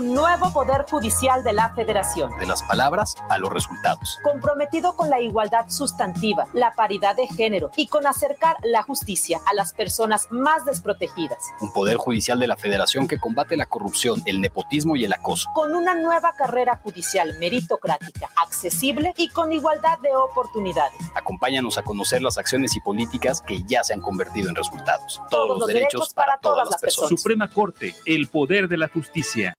un nuevo poder judicial de la federación. De las palabras a los resultados. Comprometido con la igualdad sustantiva, la paridad de género y con acercar la justicia a las personas más desprotegidas. Un poder judicial de la federación que combate la corrupción, el nepotismo y el acoso. Con una nueva carrera judicial meritocrática, accesible y con igualdad de oportunidades. Acompáñanos a conocer las acciones y políticas que ya se han convertido en resultados. Todos, los, derechos, para, todas, las personas. Suprema Corte, el poder de la justicia.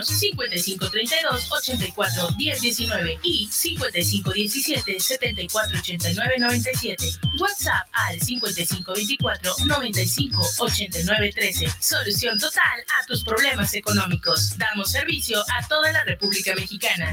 5532 84 1019 y 5517 74 89 97. WhatsApp al 5524 95 89 13. Solución total a tus problemas económicos. Damos servicio a toda la República Mexicana.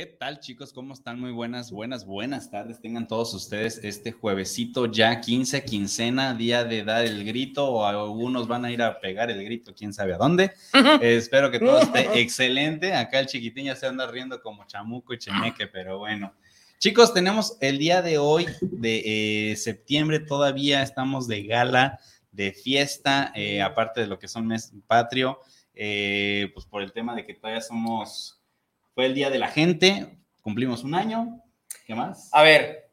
¿Qué tal chicos? ¿Cómo están? Muy buenas, buenas, buenas tardes. Tengan todos ustedes este juevesito ya 15, quincena, día de dar el grito o algunos van a ir a pegar el grito, quién sabe a dónde. espero que todo esté excelente. Acá el chiquitín ya se anda riendo como chamuco y cheneque, pero bueno. Chicos, tenemos el día de hoy de eh, septiembre, todavía estamos de gala, de fiesta, eh, aparte de lo que son mes patrio, eh, pues por el tema de que todavía somos fue el Día de la Gente, cumplimos un año. ¿Qué más? A ver,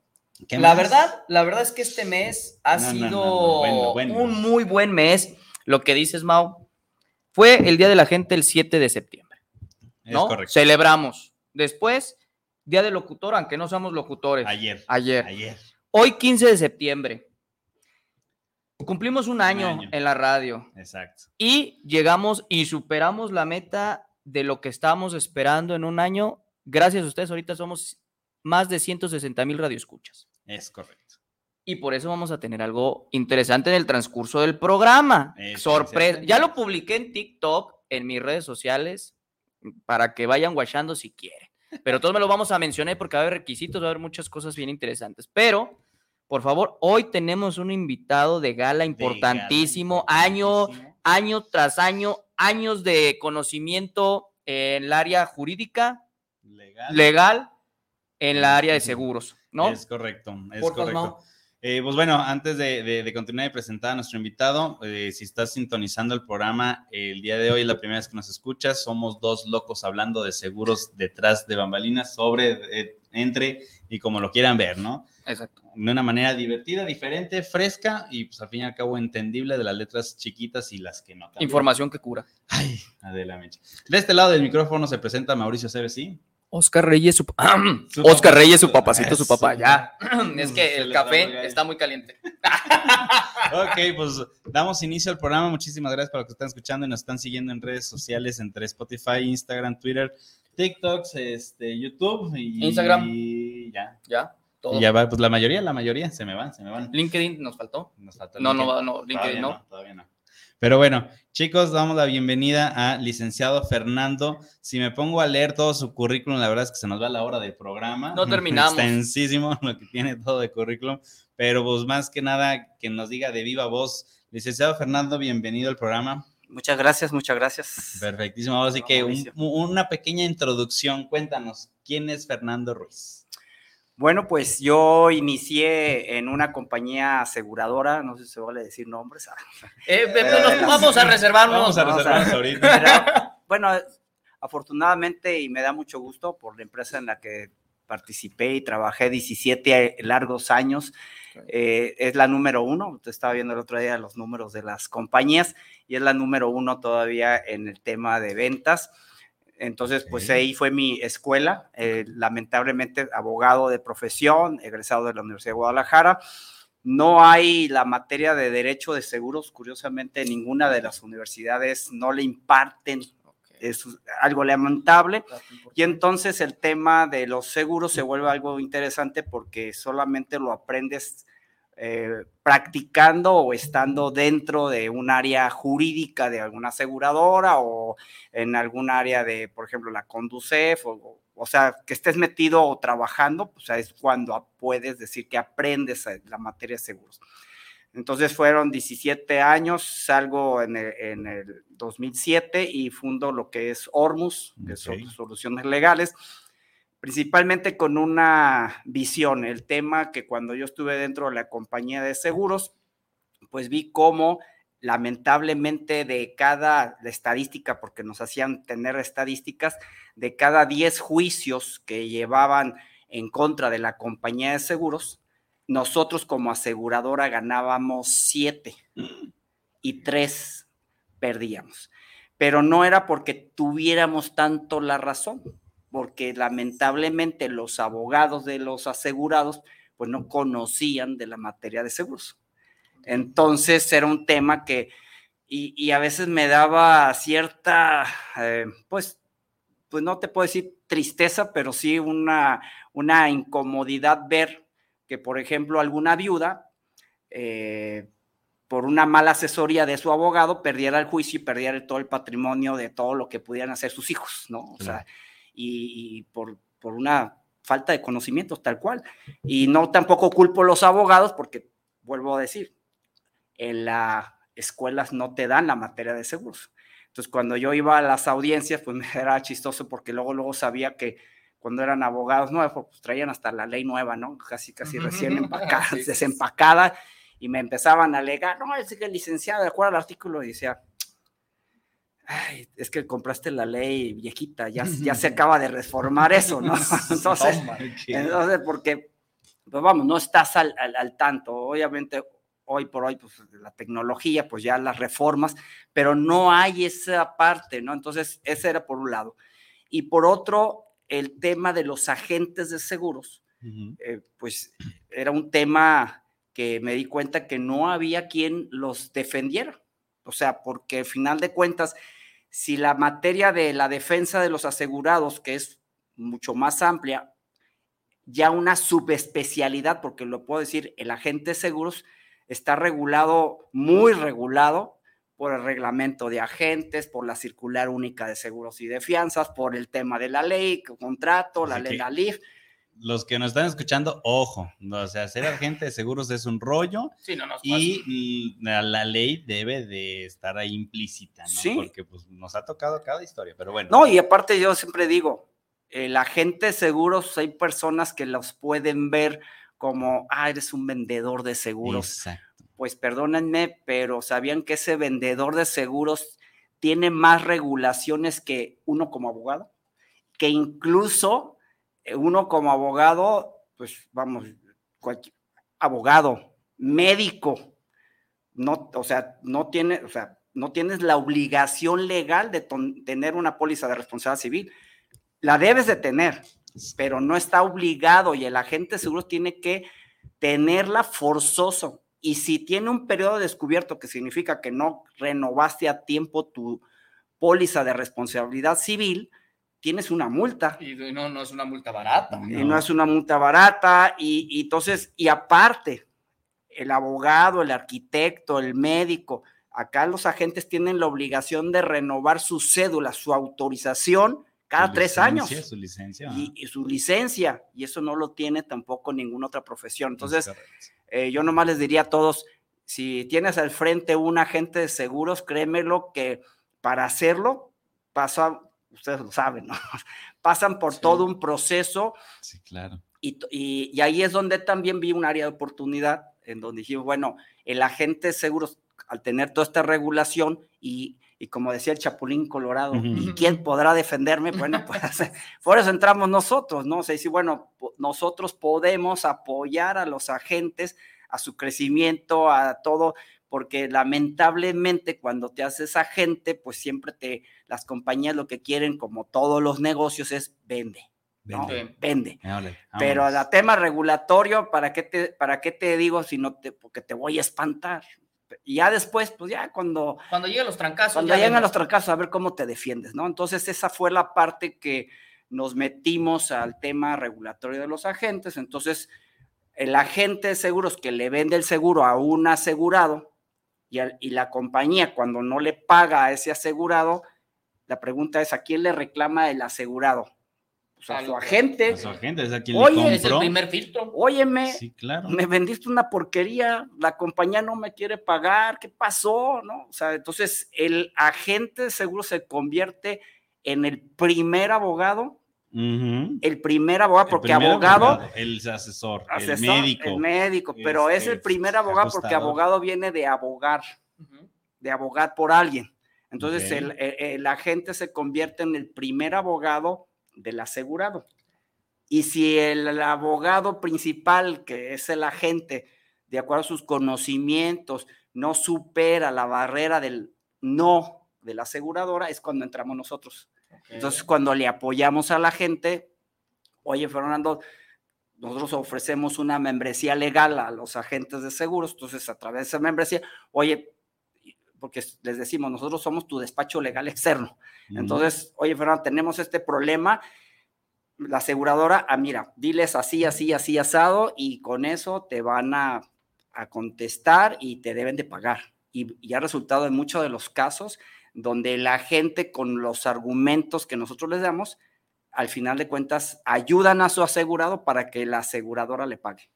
la verdad, la verdad es que este mes ha sido un muy buen mes. Lo que dices, Mau, fue el Día de la Gente el 7 de septiembre. ¿no? Celebramos. Después, Día del Locutor, aunque no somos locutores. Ayer. Ayer. Ayer. Hoy, 15 de septiembre. Cumplimos un año, un año, en la radio. Exacto. Y llegamos y superamos la meta de lo que estábamos esperando en un año. Gracias a ustedes, ahorita somos más de 160 mil radioescuchas. Es correcto. Y por eso vamos a tener algo interesante en el transcurso del programa. Sorpresa. Ya lo publiqué en TikTok, en mis redes sociales, para que vayan guachando si quieren. Pero todos me lo vamos a mencionar porque va a haber requisitos, va a haber muchas cosas bien interesantes. Pero, por favor, hoy tenemos un invitado de gala importantísimo, año, año tras año, años de conocimiento en el área jurídica, legal, en la área de seguros, ¿no? Es correcto, es correcto. Eh, pues bueno, antes de, continuar y presentar a nuestro invitado, eh, si estás sintonizando el programa el día de hoy, la primera vez que nos escuchas, somos dos locos hablando de seguros detrás de bambalinas, sobre, eh, entre y como lo quieran ver, ¿no? Exacto. De una manera divertida, diferente, fresca y pues al fin y al cabo entendible de las letras chiquitas y las que no. Información que cura. Ay, adelante. De este lado del micrófono se presenta Mauricio CBC. Oscar Reyes, su, Oscar Reyes, su papacito, su papá, ya. Es que el café está muy caliente. ok, pues damos inicio al programa. Muchísimas gracias por los que están escuchando y nos están siguiendo en redes sociales, entre Spotify, Instagram, Twitter, TikToks, este, YouTube y Instagram. Y ya. Ya. Y ya va, pues la mayoría, la mayoría se me van, se me van. LinkedIn nos faltó. Nos faltó no, no, no, LinkedIn no. Todavía no. Pero bueno, chicos, damos la bienvenida a licenciado Fernando. Si me pongo a leer todo su currículum, la verdad es que se nos va la hora del programa. No terminamos. Extensísimo lo que tiene todo de currículum, pero pues más que nada que nos diga de viva voz. Licenciado Fernando, bienvenido al programa. Muchas gracias, muchas gracias. Perfectísimo. Ahora sí que una pequeña introducción. Cuéntanos, ¿quién es Fernando Ruiz? Bueno, pues yo inicié en una compañía aseguradora, no sé si se vale decir nombres. Eh, vamos a reservarnos. Vamos a reservarnos ahorita. bueno, afortunadamente y me da mucho gusto por la empresa en la que participé y trabajé 17 largos años. Eh, es la número uno, usted estaba viendo el otro día los números de las compañías y es la número uno todavía en el tema de ventas. Entonces, pues ahí fue mi escuela, eh, lamentablemente abogado de profesión, egresado de la Universidad de Guadalajara. No hay la materia de derecho de seguros, curiosamente ninguna de las universidades no le imparten, es algo lamentable. Y entonces el tema de los seguros se vuelve algo interesante porque solamente lo aprendes eh, practicando o estando dentro de un área jurídica de alguna aseguradora o en algún área de, por ejemplo, la Conducef, o, o sea, que estés metido o trabajando, pues es cuando puedes decir que aprendes la materia de seguros. Entonces fueron 17 años, salgo en el, en el 2007 y fundo lo que es Ormus, que son soluciones legales principalmente con una visión, el tema que cuando yo estuve dentro de la compañía de seguros, pues vi cómo lamentablemente de cada estadística, porque nos hacían tener estadísticas, de cada 10 juicios que llevaban en contra de la compañía de seguros, nosotros como aseguradora ganábamos 7 y 3 perdíamos. Pero no era porque tuviéramos tanto la razón, porque lamentablemente los abogados de los asegurados pues no conocían de la materia de seguros. Entonces era un tema que, y, a veces me daba cierta, eh, pues, pues no te puedo decir tristeza, pero sí una, una incomodidad ver que, por ejemplo, alguna viuda, eh, por una mala asesoría de su abogado, perdiera el juicio y perdiera todo el patrimonio de todo lo que pudieran hacer sus hijos, ¿no? O sea, y, por, por, una falta de conocimientos tal cual. Y no tampoco culpo a los abogados porque, vuelvo a decir, en las escuelas no te dan la materia de seguros. Entonces, cuando yo iba a las audiencias, pues me era chistoso porque luego, luego sabía que cuando eran abogados nuevos, pues traían hasta la ley nueva, ¿no? Casi, casi recién empacada, desempacada, y me empezaban a alegar, no, es que el licenciado, de acuerdo al artículo, decía, Ay, es que compraste la ley viejita, ya, ya se acaba de reformar eso, ¿no? Entonces, entonces porque, pues vamos, no estás al, al, tanto. Obviamente, hoy por hoy, pues la tecnología, pues ya las reformas, pero no hay esa parte, ¿no? Entonces, ese era por un lado. Y por otro, el tema de los agentes de seguros, eh, pues era un tema que me di cuenta que no había quien los defendiera. O sea, porque al final de cuentas, si la materia de la defensa de los asegurados, que es mucho más amplia, ya una subespecialidad, porque lo puedo decir, el agente de seguros está regulado, muy regulado por el reglamento de agentes, por la circular única de seguros y de fianzas, por el tema de la ley, contrato, la ley, la LIF los que nos están escuchando, ojo, o sea, ser agente de seguros es un rollo y la, ley debe de estar ahí implícita, ¿no? Sí. Porque pues, nos ha tocado cada historia, pero bueno. No, y aparte yo siempre digo, el agente de seguros, hay personas que los pueden ver como, ah, eres un vendedor de seguros. Exacto. Pues perdónenme, pero ¿sabían que ese vendedor de seguros tiene más regulaciones que uno como abogado? Que incluso uno como abogado, pues vamos, abogado, médico, no, o sea, no tiene, o sea, no tienes la obligación legal de tener una póliza de responsabilidad civil. La debes de tener, pero no está obligado y el agente seguro tiene que tenerla forzoso. Y si tiene un periodo descubierto, que significa que no renovaste a tiempo tu póliza de responsabilidad civil, tienes una multa. Y no, no es una multa barata. Y no, es una multa barata. Y, entonces, y aparte, el abogado, el arquitecto, el médico, Acá los agentes tienen la obligación de renovar su cédula, su autorización cada tres años. Su licencia. Y, su licencia, y eso no lo tiene tampoco ninguna otra profesión. Entonces, eh, yo nomás les diría a todos, si tienes al frente un agente de seguros, créemelo que para hacerlo pasa, ustedes lo saben, ¿no? Pasan por todo un proceso. Sí, claro. Y, y, ahí es donde también vi un área de oportunidad, en donde dijimos, bueno, el agente de seguros, al tener toda esta regulación y, y como decía el Chapulín Colorado, ¿y quién podrá defenderme? Bueno, pues por eso entramos nosotros, ¿no? O sea, decir, bueno, nosotros podemos apoyar a los agentes a su crecimiento, a todo, porque lamentablemente cuando te haces agente, pues siempre te, las compañías lo que quieren, como todos los negocios, es vende. Vende. Vende. Pero a tema regulatorio, ¿para qué, te, ¿para qué te digo si no te, porque te voy a espantar? Y ya después, pues ya cuando... Cuando lleguen los trancazos. Cuando llegan los trancazos, a ver cómo te defiendes, ¿no? Entonces esa fue la parte que nos metimos al tema regulatorio de los agentes. Entonces, el agente de seguros que le vende el seguro a un asegurado y, y la compañía cuando no le paga a ese asegurado, la pregunta es, ¿a quién le reclama el asegurado? Pues a su agente. A su agente, es a quien Oye, le compró. es el primer filtro. Óyeme, Sí, claro. me vendiste una porquería, la compañía no me quiere pagar, ¿qué pasó? ¿No? O sea, entonces el agente de seguro se convierte en el primer abogado, el primer abogado, El porque primer abogado, abogado, el asesor, el asesor, médico. el médico, pero es este, el primer abogado porque abogado viene de abogar, de abogar por alguien. Entonces el, el- el agente se convierte en el primer abogado del asegurado. Y si el abogado principal, que es el agente, de acuerdo a sus conocimientos, no supera la barrera del no de la aseguradora, es cuando entramos nosotros. Entonces, cuando le apoyamos a la gente, oye, Fernando, nosotros ofrecemos una membresía legal a los agentes de seguros, entonces a través de esa membresía, oye, porque les decimos, nosotros somos tu despacho legal externo. Entonces, oye, Fernando, tenemos este problema. La aseguradora, ah, mira, diles así, así, así, asado, y con eso te van a, a contestar y te deben de pagar. Y, y ha resultado en muchos de los casos donde la gente con los argumentos que nosotros les damos, al final de cuentas, ayudan a su asegurado para que la aseguradora le pague.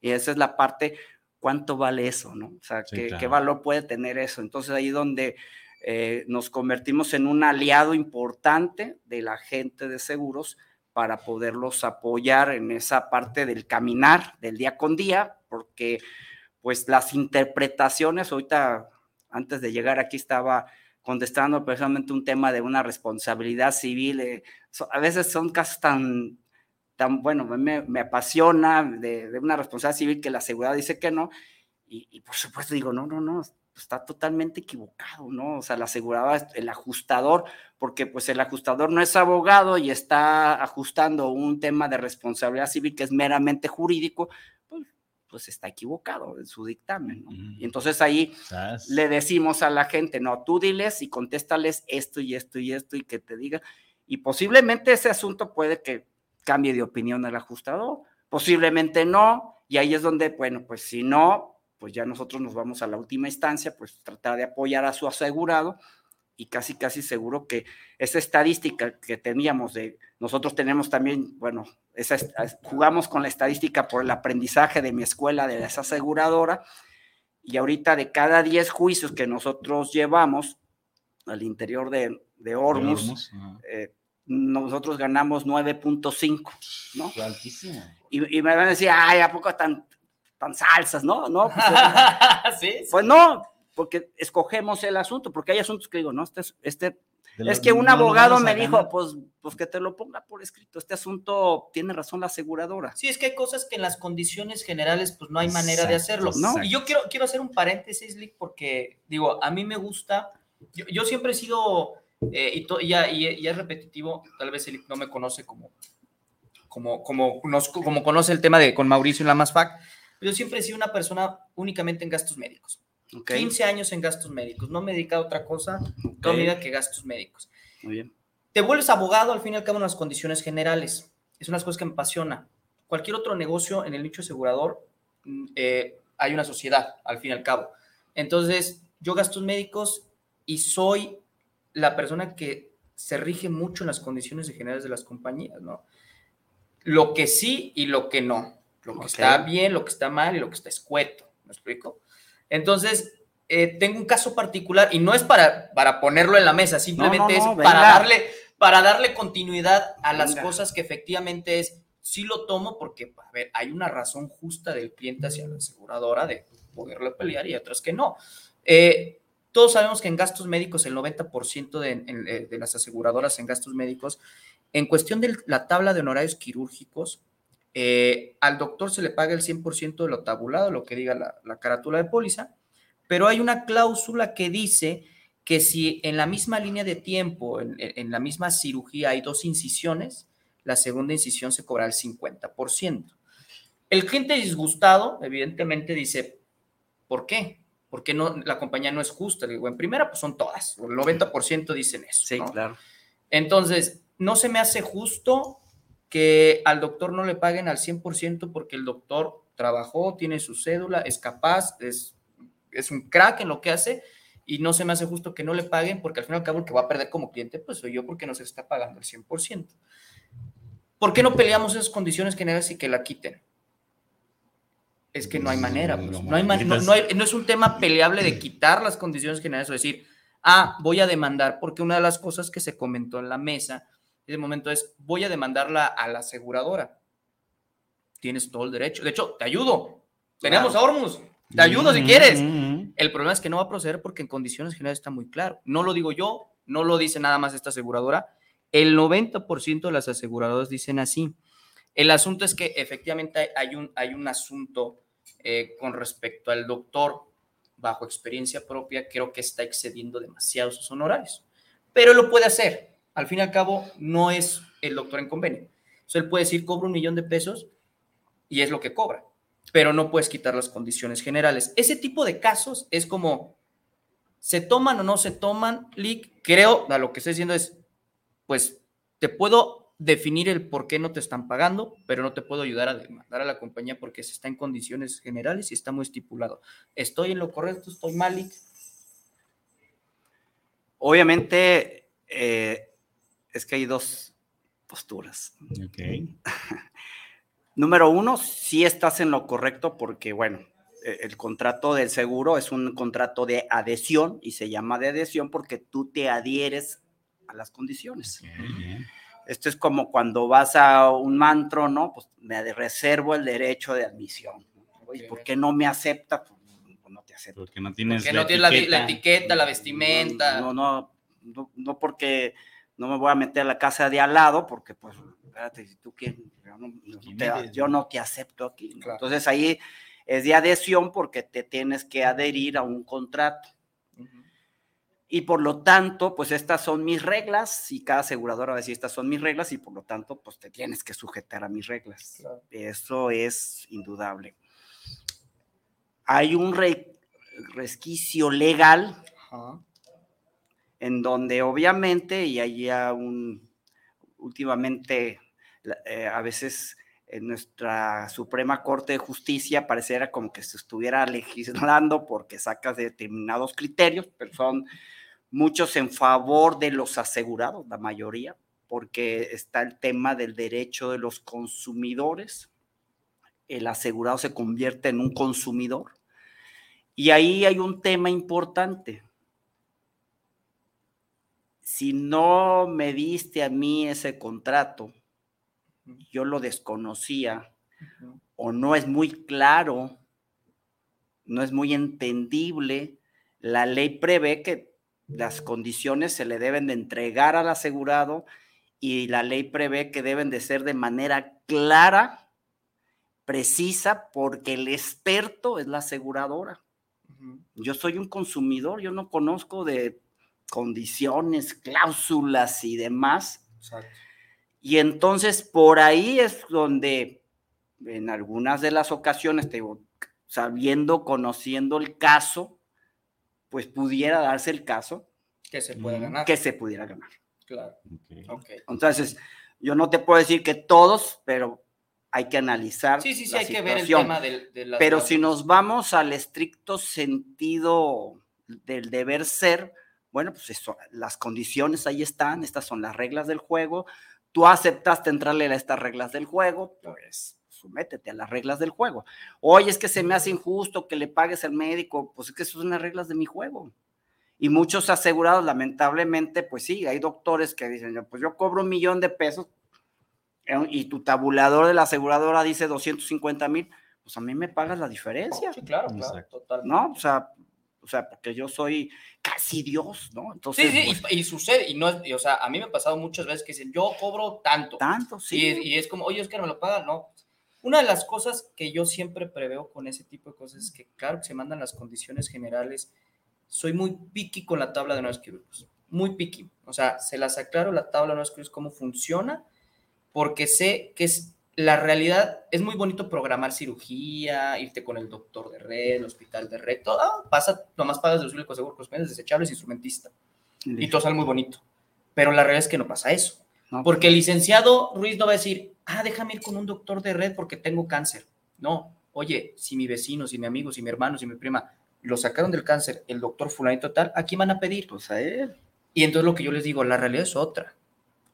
Y esa es la parte, ¿cuánto vale eso? ¿no? O sea, Sí, ¿qué, claro. qué valor puede tener eso? Entonces ahí donde eh, nos convertimos en un aliado importante de la gente de seguros para poderlos apoyar en esa parte del caminar del día con día, porque pues las interpretaciones, ahorita antes de llegar aquí estaba contestando precisamente un tema de una responsabilidad civil, eh, so- a veces son casos tan, tan bueno, me, me apasiona de, de una responsabilidad civil que la seguridad dice que no, y, y por supuesto digo, no, no, no, está totalmente equivocado, ¿no? O sea, la aseguradora, el ajustador, porque pues el ajustador no es abogado y está ajustando un tema de responsabilidad civil que es meramente jurídico, pues, pues está equivocado en su dictamen, ¿no? Ujú. Y entonces ahí le decimos a la gente, no, tú diles y contéstales esto y esto y esto y que te diga, y posiblemente ese asunto puede que cambie de opinión el ajustador, posiblemente no, y ahí es donde, bueno, pues si no, pues ya nosotros nos vamos a la última instancia, pues tratar de apoyar a su asegurado y casi, casi seguro que esa estadística que teníamos de, nosotros tenemos también, bueno, esa, jugamos con la estadística por el aprendizaje de mi escuela, de esa aseguradora, y ahorita de cada 10 juicios que nosotros llevamos al interior de, de Hormuz, Hormuz, ajá. eh, nosotros ganamos 9.5, ¿no? Altísimo. Y, y me van a decir, ay, ¿a poco tan, tan salsas? No, no, pues, sí. pues no, porque escogemos el asunto, porque hay asuntos que digo, no, este, es- este es que un no abogado me dijo, pues, pues que te lo ponga por escrito, este asunto tiene razón la aseguradora. Sí, es que hay cosas que en las condiciones generales pues no hay manera de hacerlo. ¿no? Y yo quiero, quiero hacer un paréntesis, Lick, porque digo, a mí me gusta, yo, yo siempre he sido, eh, y, to- y ya, y- y es repetitivo, tal vez Lick no me conoce como, como, como, nos- como conoce el tema de con Mauricio en la MASFAC, pero yo siempre he sido una persona únicamente en gastos médicos. ¿ok? 15 años en gastos médicos, no me he dedicado a otra cosa toda mi vida que gastos médicos. Muy bien. Te vuelves abogado al fin y al cabo en las condiciones generales. Es una de las cosas que me apasiona. Cualquier otro negocio en el nicho asegurador, mm, eh, hay una sociedad al fin y al cabo. Entonces, yo gastos médicos y soy la persona que se rige mucho en las condiciones generales de las compañías, ¿no? Lo que sí y lo que no. Lo que está bien, lo que está mal y lo que está escueto. ¿Me explico? Entonces, eh, tengo un caso particular y no es para, para ponerlo en la mesa, simplemente es para darle, para darle continuidad a las cosas que efectivamente es, sí lo tomo porque, a ver, hay una razón justa del cliente hacia la aseguradora de poderlo pelear y otras que no. Eh, todos sabemos que en gastos médicos, el 90% de, eh, de, las aseguradoras en gastos médicos, en cuestión de la tabla de honorarios quirúrgicos, eh, al doctor se le paga el 100% de lo tabulado, lo que diga la, carátula de póliza, pero hay una cláusula que dice que si en la misma línea de tiempo, en, en la misma cirugía hay dos incisiones, la segunda incisión se cobra el 50%. El cliente disgustado, evidentemente, dice, ¿por qué? Porque no, la compañía no es justa. Digo, en primera, pues son todas, el 90% dicen eso. Sí, claro. Entonces, no se me hace justo que al doctor no le paguen al 100% porque el doctor trabajó, tiene su cédula, es capaz, es, es un crack en lo que hace y no se me hace justo que no le paguen porque al fin y al cabo el que va a perder como cliente pues soy yo porque no se está pagando el 100%. ¿Por qué no peleamos esas condiciones generales y que la quiten? Es que no hay manera. Pues, no, hay no, es un tema peleable de quitar las condiciones generales o decir, ah, voy a demandar, porque una de las cosas que se comentó en la mesa en momento es, voy a demandarla a la aseguradora. Tienes todo el derecho. De hecho, te ayudo. Tenemos a Hormus. Te ayudo si quieres. El problema es que no va a proceder porque en condiciones generales está muy claro. No lo digo yo, no lo dice nada más esta aseguradora. El 90% de las aseguradoras dicen así. El asunto es que efectivamente hay un, hay un asunto eh, con respecto al doctor, bajo experiencia propia, creo que está excediendo demasiado sus honorarios. Pero lo puede hacer. Al fin y al cabo, no es el doctor en convenio. Él puede decir, cobro un millón de pesos y es lo que cobra, pero no puedes quitar las condiciones generales. Ese tipo de casos es como, ¿se toman o no se toman? Lick, creo, a lo que estoy diciendo es, pues te puedo definir el por qué no te están pagando, pero no te puedo ayudar a demandar a la compañía porque se está en condiciones generales y está muy estipulado. ¿Estoy en lo correcto? ¿Estoy mal? Obviamente, eh, es que hay dos posturas. Número uno, si estás en lo correcto porque, bueno, e, el contrato del seguro es un contrato de adhesión y se llama de adhesión porque tú te adhieres a las condiciones. Esto es como cuando vas a un mantro, ¿no? Pues me reservo el derecho de admisión. ¿Y ¿por qué no me acepta? Pues, no te acepto. Porque no tienes, porque la, no tienes etiqueta. La, etiqueta, la vestimenta. No, no, no, no, porque no me voy a meter a la casa de al lado, porque pues, espérate, si tú quieres, yo no, te, yo no te acepto aquí. Entonces ahí es de adhesión porque te tienes que adherir a un contrato y por lo tanto, pues estas son mis reglas y cada aseguradora va a decir estas son mis reglas y por lo tanto, pues te tienes que sujetar a mis reglas. Eso es indudable. Hay un resquicio legal en donde obviamente, y hay un, últimamente, eh, a veces en nuestra Suprema Corte de Justicia pareciera como que se estuviera legislando porque sacas determinados criterios, pero son muchos en favor de los asegurados, la mayoría, porque está el tema del derecho de los consumidores. El asegurado se convierte en un consumidor. Y ahí hay un tema importante. Si no me diste a mí ese contrato, yo lo desconocía o no es muy claro, no es muy entendible, la ley prevé que las condiciones se le deben de entregar al asegurado y la ley prevé que deben de ser de manera clara, precisa, porque el experto es la aseguradora. Yo soy un consumidor, yo no conozco de condiciones, cláusulas y demás. Y entonces por ahí es donde en algunas de las ocasiones, te sabiendo, conociendo el caso, pues pudiera darse el caso que se pueda ganar. Que se pudiera ganar. Claro. Entonces, yo no te puedo decir que todos, pero hay que analizar. Sí, sí, sí, hay que ver el tema de, Pero si nos vamos al estricto sentido del deber ser, bueno, pues eso, las condiciones ahí están, estas son las reglas del juego, tú aceptaste entrarle a estas reglas del juego, pues sométete a las reglas del juego. Oye, es que se me hace injusto que le pagues al médico, pues es que esas son las reglas de mi juego. Y muchos asegurados, lamentablemente, pues sí, hay doctores que dicen, pues yo cobro un millón de pesos eh, y tu tabulador de la aseguradora dice 250 mil, pues a mí me pagas la diferencia. Sí, claro, claro, total. ¿No? O sea, o sea, porque yo soy casi Dios, ¿no? Entonces, sí, sí, pues y, sucede, y no es, o sea, a mí me ha pasado muchas veces que dicen, yo cobro tanto. Tanto, sí. Y, es como, oye, es que no me lo pagan, no. Una de las cosas que yo siempre preveo con ese tipo de cosas es que, claro, que se mandan las condiciones generales. Soy muy picky con la tabla de nuevos quirúrgicos, muy picky. O sea, se las aclaro la tabla de nuevos quirúrgicos, cómo funciona, porque sé que es la realidad es muy bonito programar cirugía, irte con el doctor de red, el hospital de red, todo ah, pasa, nomás pagas de los seguros desechables, instrumentista. Y todo sale muy bonito. Pero la realidad es que no pasa eso. Porque el licenciado Ruiz no va a decir, ah, déjame ir con un doctor de red porque tengo cáncer. No, oye, si mi vecino, si mi amigo, si mi hermano, si mi prima lo sacaron del cáncer, el doctor fulanito tal, ¿a quién van a pedir? Pues a él. Y entonces lo que yo les digo, la realidad es otra.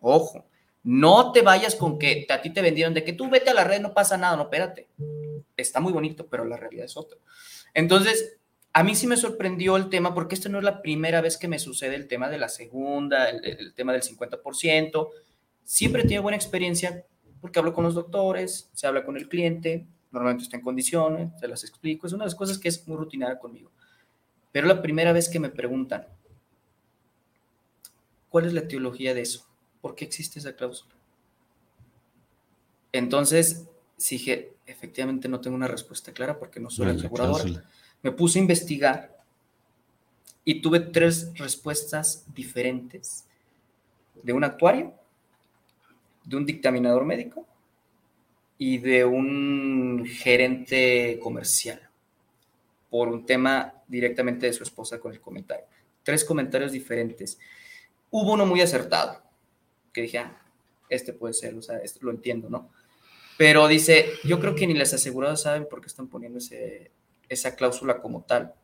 Ojo, no te vayas con que a ti te vendieron de que tú vete a la red, no pasa nada, no, espérate. Está muy bonito, pero la realidad es otra. Entonces, a mí sí me sorprendió el tema, porque esta no es la primera vez que me sucede el tema de la segunda, el, tema del 50%. Siempre he tenido buena experiencia porque hablo con los doctores, se habla con el cliente, normalmente está en condiciones, se las explico. Es una de las cosas que es muy rutinaria conmigo. Pero la primera vez que me preguntan, ¿cuál es la teología de eso? ¿por qué existe esa cláusula? Entonces, dije, efectivamente no tengo una respuesta clara porque no soy aseguradora. Me puse a investigar y tuve tres respuestas diferentes de un actuario, de un dictaminador médico y de un gerente comercial por un tema directamente de su esposa con el comentario. Tres comentarios diferentes. Hubo uno muy acertado que dije, ah, este puede ser, o sea, esto lo entiendo, ¿no? Pero dice, yo creo que ni las aseguradoras saben por qué están poniendo ese, esa cláusula como tal.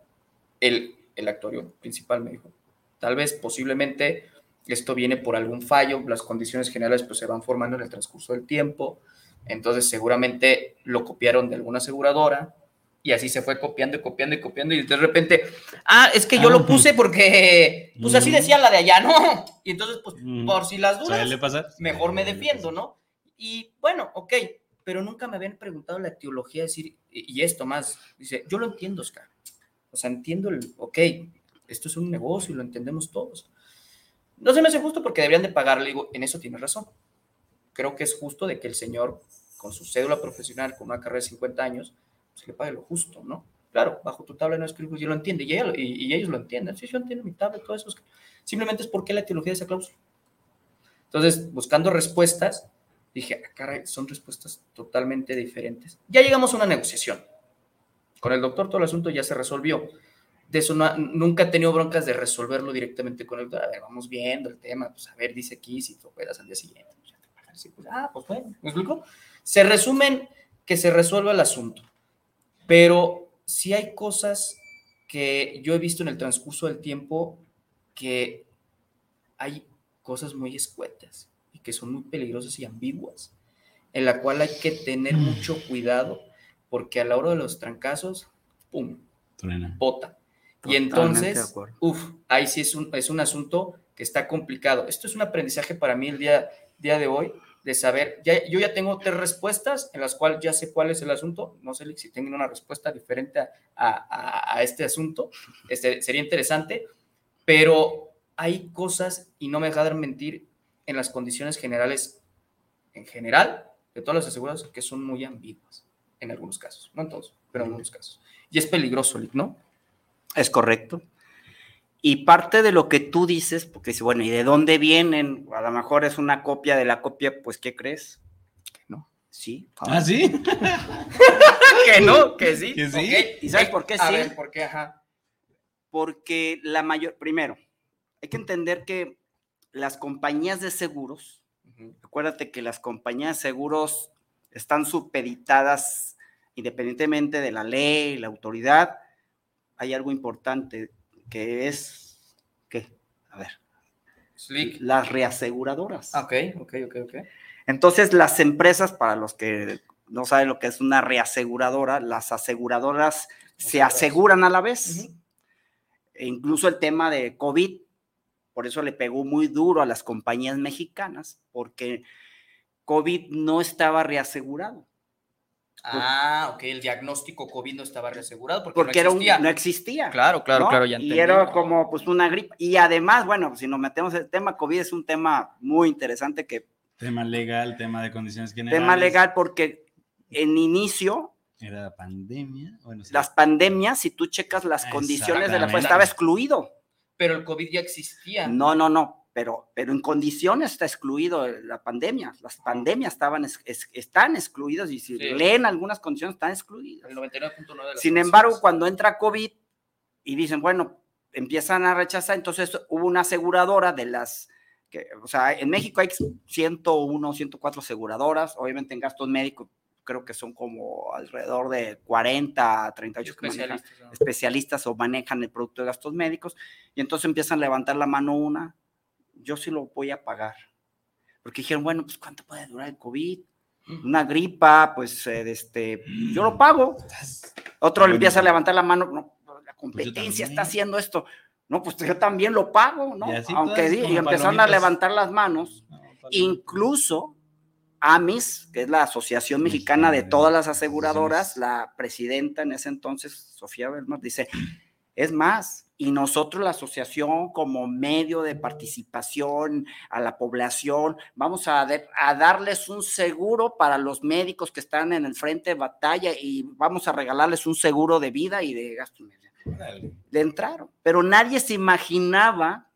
El, el actuario principal me dijo, tal vez posiblemente esto viene por algún fallo, las condiciones generales pues se van formando en el transcurso del tiempo, entonces seguramente lo copiaron de alguna aseguradora, y así se fue copiando y copiando y copiando y de repente, ah, es que yo lo ah. puse porque, pues así decía la de allá, ¿no? Y entonces, pues por si las dudas, mejor me defiendo, ¿no? Y bueno, ok, pero nunca me habían preguntado la teología, decir, y esto más, dice, yo lo entiendo, Oscar. O sea, entiendo el, ok, esto es un negocio y lo entendemos todos. No se me hace justo porque deberían de pagarle, digo, en eso tiene razón. Creo que es justo de que el señor, con su cédula profesional, con una carrera de 50 años, pues le pague lo justo, ¿no? Claro, bajo tu tabla no es que yo lo entiende y, y, ellos lo entienden. Sí, yo entiendo mi tabla, todo eso. simplemente es porque la teología de esa cláusula. Entonces, buscando respuestas, dije, ah, caray, son respuestas totalmente diferentes. Ya llegamos a una negociación. Con el doctor todo el asunto ya se resolvió. De eso nunca he tenido broncas de resolverlo directamente con el doctor. A ver, vamos viendo el tema. Pues a ver, dice aquí si tú operas al día siguiente. Pues, ah, pues bueno, ¿me explico? Se resumen que se resuelva el asunto. Pero sí hay cosas que yo he visto en el transcurso del tiempo que hay cosas muy escuetas y que son muy peligrosas y ambiguas, en la cual hay que tener mm. mucho cuidado porque a la hora de los trancazos, ¡pum! Bota. Y entonces, uff, ahí sí es un, es un asunto que está complicado. Esto es un aprendizaje para mí el día, día de hoy, de saber, ya, yo ya tengo tres respuestas en las cuales ya sé cuál es el asunto, no sé si tengo una respuesta diferente a, a, este asunto, este, sería interesante, pero hay cosas, y no me dejar mentir, en las condiciones generales, en general, de todas las aseguradoras, que son muy ambiguas, en algunos casos, no en todos, pero en algunos casos. Y es peligroso, ¿no? Es correcto. Y parte de lo que tú dices, porque dice, bueno, ¿y de dónde vienen? A lo mejor es una copia de la copia, pues, ¿qué crees? no. Sí. ¿Ah, sí? que no, que sí. Que sí. ¿Y sabes por qué sí? ver, ¿por qué? Ajá. Porque la mayor, primero, hay que entender que las compañías de seguros, acuérdate que las compañías de seguros están supeditadas independientemente de la ley, la autoridad, hay algo importante que es, ¿qué? A ver. Slick. Las reaseguradoras. Ok, ok, ok, ok. Entonces, las empresas, para los que no saben lo que es una reaseguradora, las aseguradoras se aseguran a la vez. E incluso el tema de COVID, por eso le pegó muy duro a las compañías mexicanas, porque COVID no estaba reasegurado. Ah, ok, el diagnóstico COVID no estaba reasegurado porque, Porque no era un- existía. no existía. Claro, claro, ¿no? claro, ya Y entendí. era como pues una gripe. Y además, bueno, si nos metemos en el tema COVID, es un tema muy interesante que Tema legal, tema de condiciones generales. tema legal porque en inicio Era pandemia. Bueno, sí. las pandemias, si tú checas las condiciones de la pues estaba excluido. Pero el COVID ya existía. No, no, no, pero, pero en condiciones está excluido la pandemia. Las pandemias estaban es- es- están excluidas y si Sí. leen algunas condiciones están excluidas. El 99.9 de las Sin embargo, cuando entra COVID y dicen, bueno, empiezan a rechazar, entonces hubo una aseguradora de las, que, o sea, en México hay 101, 104 aseguradoras, obviamente en gastos médicos creo que son como alrededor de 40, a 38 que manejan- Especialistas, ¿no? especialistas o manejan el producto de gastos médicos, y entonces empiezan a levantar la mano una, yo sí lo voy a pagar. Porque dijeron, bueno, pues ¿cuánto puede durar el COVID? Una gripa, pues eh, este, yo lo pago. Otro le empieza a levantar la mano, no, la competencia está también. haciendo esto. No, pues yo también lo pago, ¿no? Y Aunque y empezaron a palomitas. levantar las manos. No. Incluso AMIS, que es la Asociación Mexicana de todas las aseguradoras, la presidenta en ese entonces, Sofía Belmar, dice, es más, y nosotros la asociación como medio de participación a la población, vamos a, de- a darles un seguro para los médicos que están en el frente de batalla y vamos a regalarles un seguro de vida y de gastos médicos. Órale, Le entraron, pero nadie se imaginaba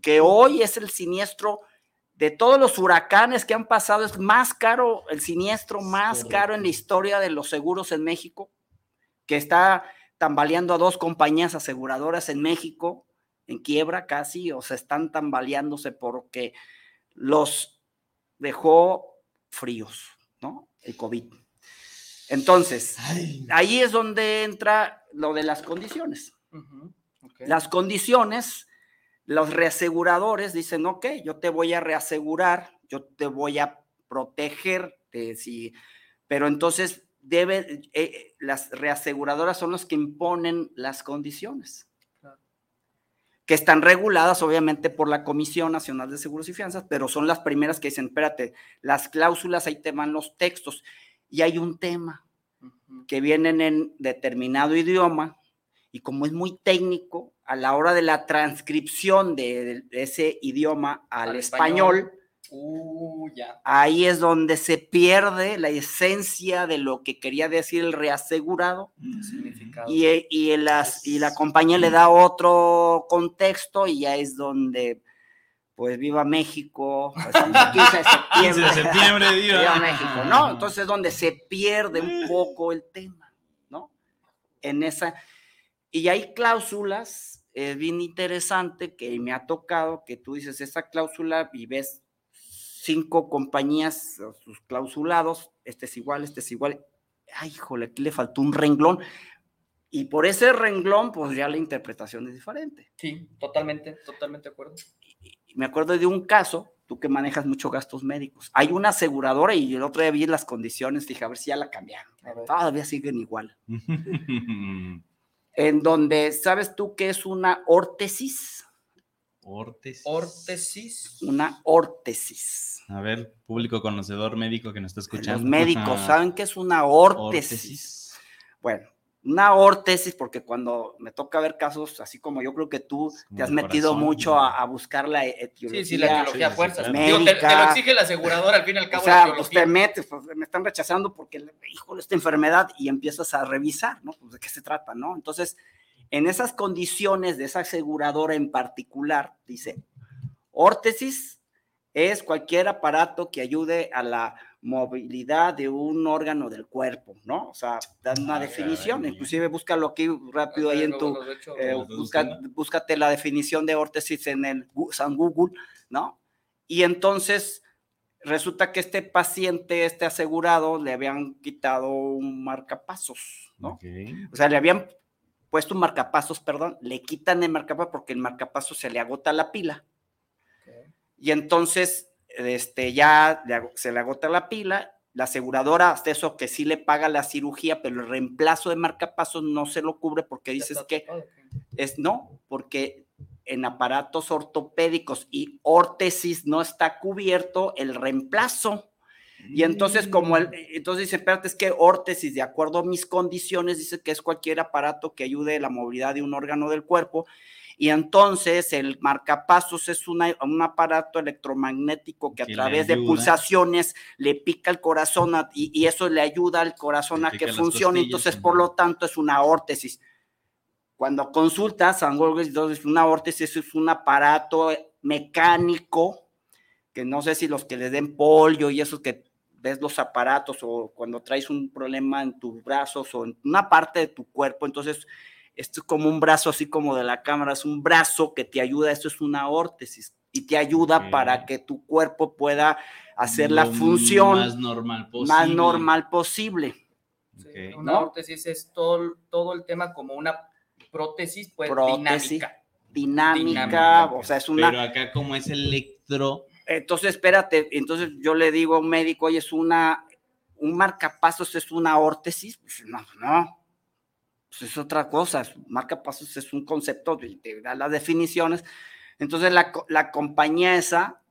que hoy es el siniestro de todos los huracanes que han pasado, es más caro, el siniestro más Correcto. caro en la historia de los seguros en México, que está tambaleando a dos compañías aseguradoras en México, en quiebra casi, o se están tambaleándose porque los dejó fríos, ¿no? El COVID. Entonces, Ay, ahí es donde entra lo de las condiciones. Las condiciones, los reaseguradores dicen, ok, yo te voy a reasegurar, yo te voy a proteger, de si, pero entonces debe, eh, las reaseguradoras son los que imponen las condiciones, Claro. que están reguladas obviamente por la Comisión Nacional de Seguros y Fianzas, pero son las primeras que dicen, espérate, las cláusulas, ahí te van los textos, y hay un tema que vienen en determinado idioma y como es muy técnico, a la hora de la transcripción de, de ese idioma al, Al español, español. Uh, ya. ahí es donde se pierde la esencia de lo que quería decir el reasegurado Significado. y, y, las, y la compañía le da otro contexto y ya es donde, pues viva México, pues, el 15 de 15 septiembre. de septiembre, digo. Viva México, ¿no? Entonces es donde se pierde un poco el tema, ¿no? En esa, y hay cláusulas, es bien interesante que me ha tocado que tú dices esa cláusula y ves cinco compañías, sus clausulados, este es igual, este es igual, ay, híjole, aquí le faltó un renglón, y por ese renglón, pues ya la interpretación es diferente. Sí, totalmente, totalmente de acuerdo. Y me acuerdo de un caso, tú que manejas muchos gastos médicos. Hay una aseguradora y el otro día vi las condiciones, dije, a ver si ya la cambiaron. Todavía siguen igual. En donde, ¿sabes tú qué es una órtesis? Órtesis. Órtesis. Una órtesis. A ver, público conocedor médico que nos está escuchando. Los médicos saben qué es una órtesis. Órtesis. Bueno, una órtesis, porque cuando me toca ver casos, así como yo creo que tú Como te has el metido corazón, mucho a, a buscar la etiología. Sí, sí, la etiología sí, a fuerzas. claro. Digo, te, te lo exige la aseguradora al fin y al cabo. O sea, la pues te metes, pues me están rechazando porque, híjole, esta enfermedad y empiezas a revisar, ¿no? Pues de qué se trata, ¿no? Entonces, en esas condiciones de esa aseguradora en particular, dice, órtesis es cualquier aparato que ayude a la movilidad de un órgano del cuerpo, ¿no? O sea, dan una Ah, definición, caray. inclusive búscalo aquí rápido ahí en tu, Bueno, de hecho, eh, búscate la definición de órtesis en el San Google, ¿no? Y entonces resulta que este paciente, este asegurado, le habían quitado un marcapasos, ¿no? Ok. O sea, le habían puesto un marcapasos, perdón, le quitan el marcapasos porque el marcapasos se le agota la pila. Y entonces, este, ya se le agota la pila, la aseguradora, hasta eso que sí le paga la cirugía, pero el reemplazo de marcapasos no se lo cubre porque dices que es no, porque en aparatos ortopédicos y órtesis no está cubierto el reemplazo. Y entonces, como el, mm. entonces dice, espérate, es que órtesis, de acuerdo a mis condiciones, dice que es cualquier aparato que ayude a la movilidad de un órgano del cuerpo. Y entonces el marcapasos es un aparato electromagnético que a través de pulsaciones le pica el corazón y, eso le ayuda al corazón a que funcione. Entonces, por lo tanto, es una órtesis. Cuando consultas a entonces una órtesis es un aparato mecánico que no sé si los que le den polio y esos que ves los aparatos o cuando traes un problema en tus brazos o en una parte de tu cuerpo, entonces esto es como un brazo así como de la cámara, es un brazo que te ayuda, esto es una órtesis y te ayuda para que tu cuerpo pueda hacer la función más normal posible. Más normal posible. Una órtesis es todo, todo el tema como una prótesis, pues dinámica. dinámica. o sea, es una... Pero acá como es electro... Entonces, espérate, entonces yo le digo a un médico, oye, es una, un marcapasos es una órtesis. Pues no, no, pues es otra cosa, marcapasos es un concepto, te da las definiciones. Entonces la, la, compañía esa,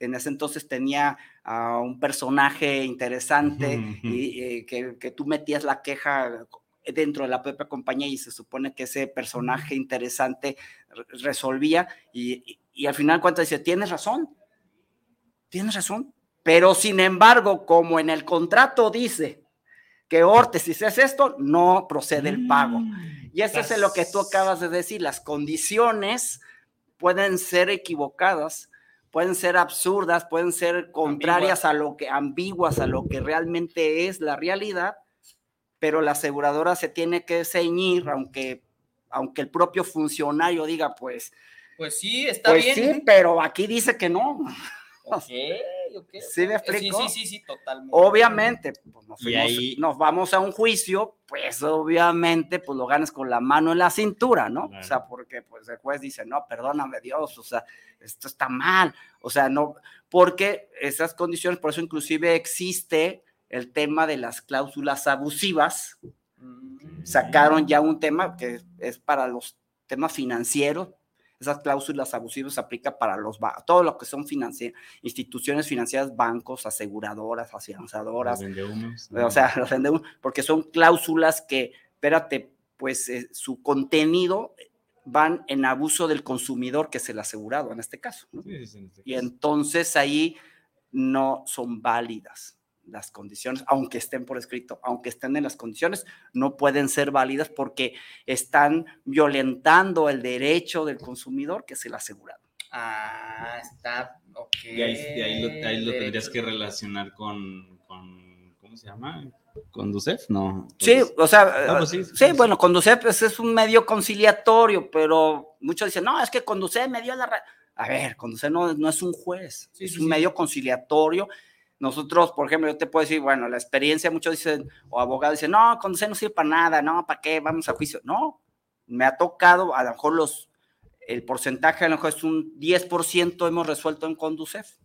en ese entonces tenía a un personaje interesante y eh, que, que, tú metías la queja dentro de la propia compañía y se supone que ese personaje interesante resolvía y, y, al final cuando dice, tienes razón, tienes razón, pero sin embargo, como en el contrato dice, que órtesis es esto, no procede el pago. Mm, y eso es lo que tú acabas de decir, las condiciones pueden ser equivocadas, pueden ser absurdas, pueden ser contrarias a lo que, ambiguas a lo que realmente es la realidad, pero la aseguradora se tiene que ceñir, aunque, aunque el propio funcionario diga, pues... Pues sí, está pues bien. Sí, pero aquí dice que no. Ok, ok. ¿Sí me explico? Sí, sí, sí, totalmente. Obviamente, pues nos, nos, vamos a un juicio, pues obviamente, pues lo ganas con la mano en la cintura, ¿no? O sea, porque pues el juez dice, no, perdóname Dios, o sea, esto está mal, o sea, no, porque esas condiciones, por eso inclusive existe el tema de las cláusulas abusivas, mm. sacaron ya un tema que es para los temas financieros, esas cláusulas abusivas se aplican para los todo lo que son instituciones financieras, bancos, aseguradoras, afianzadoras. O sea, los porque son cláusulas que, espérate, pues eh, su contenido van en abuso del consumidor, que es el asegurado en este caso. Este y entonces ahí no son válidas las condiciones, aunque estén por escrito, aunque estén en las condiciones, no pueden ser válidas porque están violentando el derecho del consumidor, que es el asegurado. Ah, está, ok. Y ahí, lo, tendrías que relacionar con, ¿cómo se llama? ¿Conducef? No. Sí, o sea, pues sí, bueno, Conducef pues, es un medio conciliatorio, pero muchos dicen, no, es que Conducef me dio la... A ver, Conducef no, no es un juez, es un medio conciliatorio nosotros, por ejemplo, yo te puedo decir, bueno, la experiencia, muchos dicen, o abogados dicen, no, Conducef no sirve para nada, no, ¿para qué? Vamos a juicio. No, me ha tocado, a lo mejor los, el porcentaje a lo mejor es un 10% hemos resuelto en Conducef,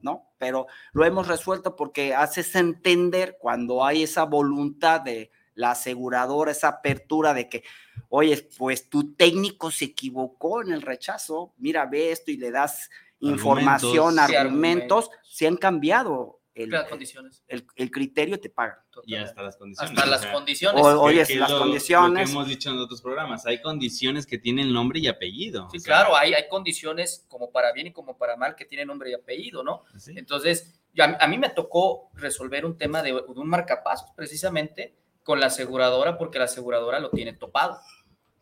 ¿no? Pero lo hemos resuelto porque haces entender cuando hay esa voluntad de la aseguradora, esa apertura de que, oye, pues tu técnico se equivocó en el rechazo, mira, ve esto y le das información, argumentos, se han cambiado el, condiciones. El, criterio te paga. Y hasta las condiciones. Hasta las condiciones. oye, las condiciones. hemos dicho en otros programas, hay condiciones que tienen nombre y apellido. Sí, claro, hay, hay condiciones como para bien y como para mal que tienen nombre y apellido, ¿no? Entonces, a, mí me tocó resolver un tema de, un marcapasos precisamente con la aseguradora porque la aseguradora lo tiene topado.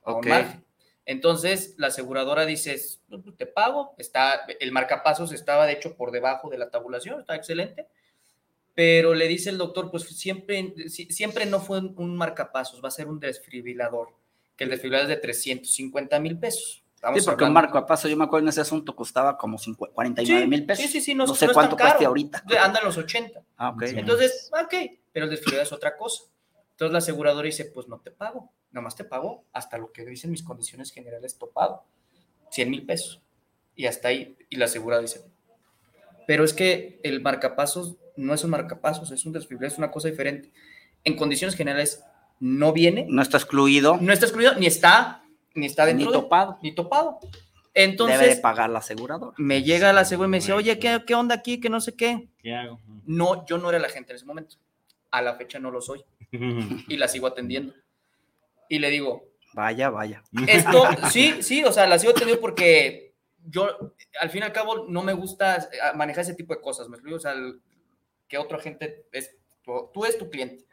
Ok. Entonces, la aseguradora dice, te pago, está, el marcapasos estaba de hecho por debajo de la tabulación, está excelente pero le dice el doctor, pues siempre, siempre no fue un marcapasos, va a ser un desfibrilador, que el desfibrilador es de 350 mil pesos. sí, porque un marcapasos, yo me acuerdo en ese asunto, costaba como 49 mil pesos. Sí, sí, sí, no, sé cuánto cuesta ahorita. Anda en los 80. Ah, ok. Entonces, ok, pero el desfibrilador es otra cosa. Entonces la aseguradora dice, pues no te pago. nomás te pago hasta lo que dicen mis condiciones generales topado, 100 mil pesos. Y hasta ahí, y la asegurada dice, pero es que el marcapasos no es un marcapasos, es un desfibrilador, es una cosa diferente. En condiciones generales no viene. No está excluido. No está excluido, ni está, ni está dentro. Ni topado. ni topado. Entonces. Debe de pagar la aseguradora. Me llega la aseguradora y me dice, oye, ¿qué, ¿qué, onda aquí? Que no sé qué. ¿Qué hago? No, yo no era la gente en ese momento. A la fecha no lo soy. Y la sigo atendiendo. Y le digo. Vaya, vaya. Esto, sí, sí, o sea, la sigo atendiendo porque yo, al fin y al cabo, no me gusta manejar ese tipo de cosas. Me explico, o sea, que otro agente es, tú, tú es tu cliente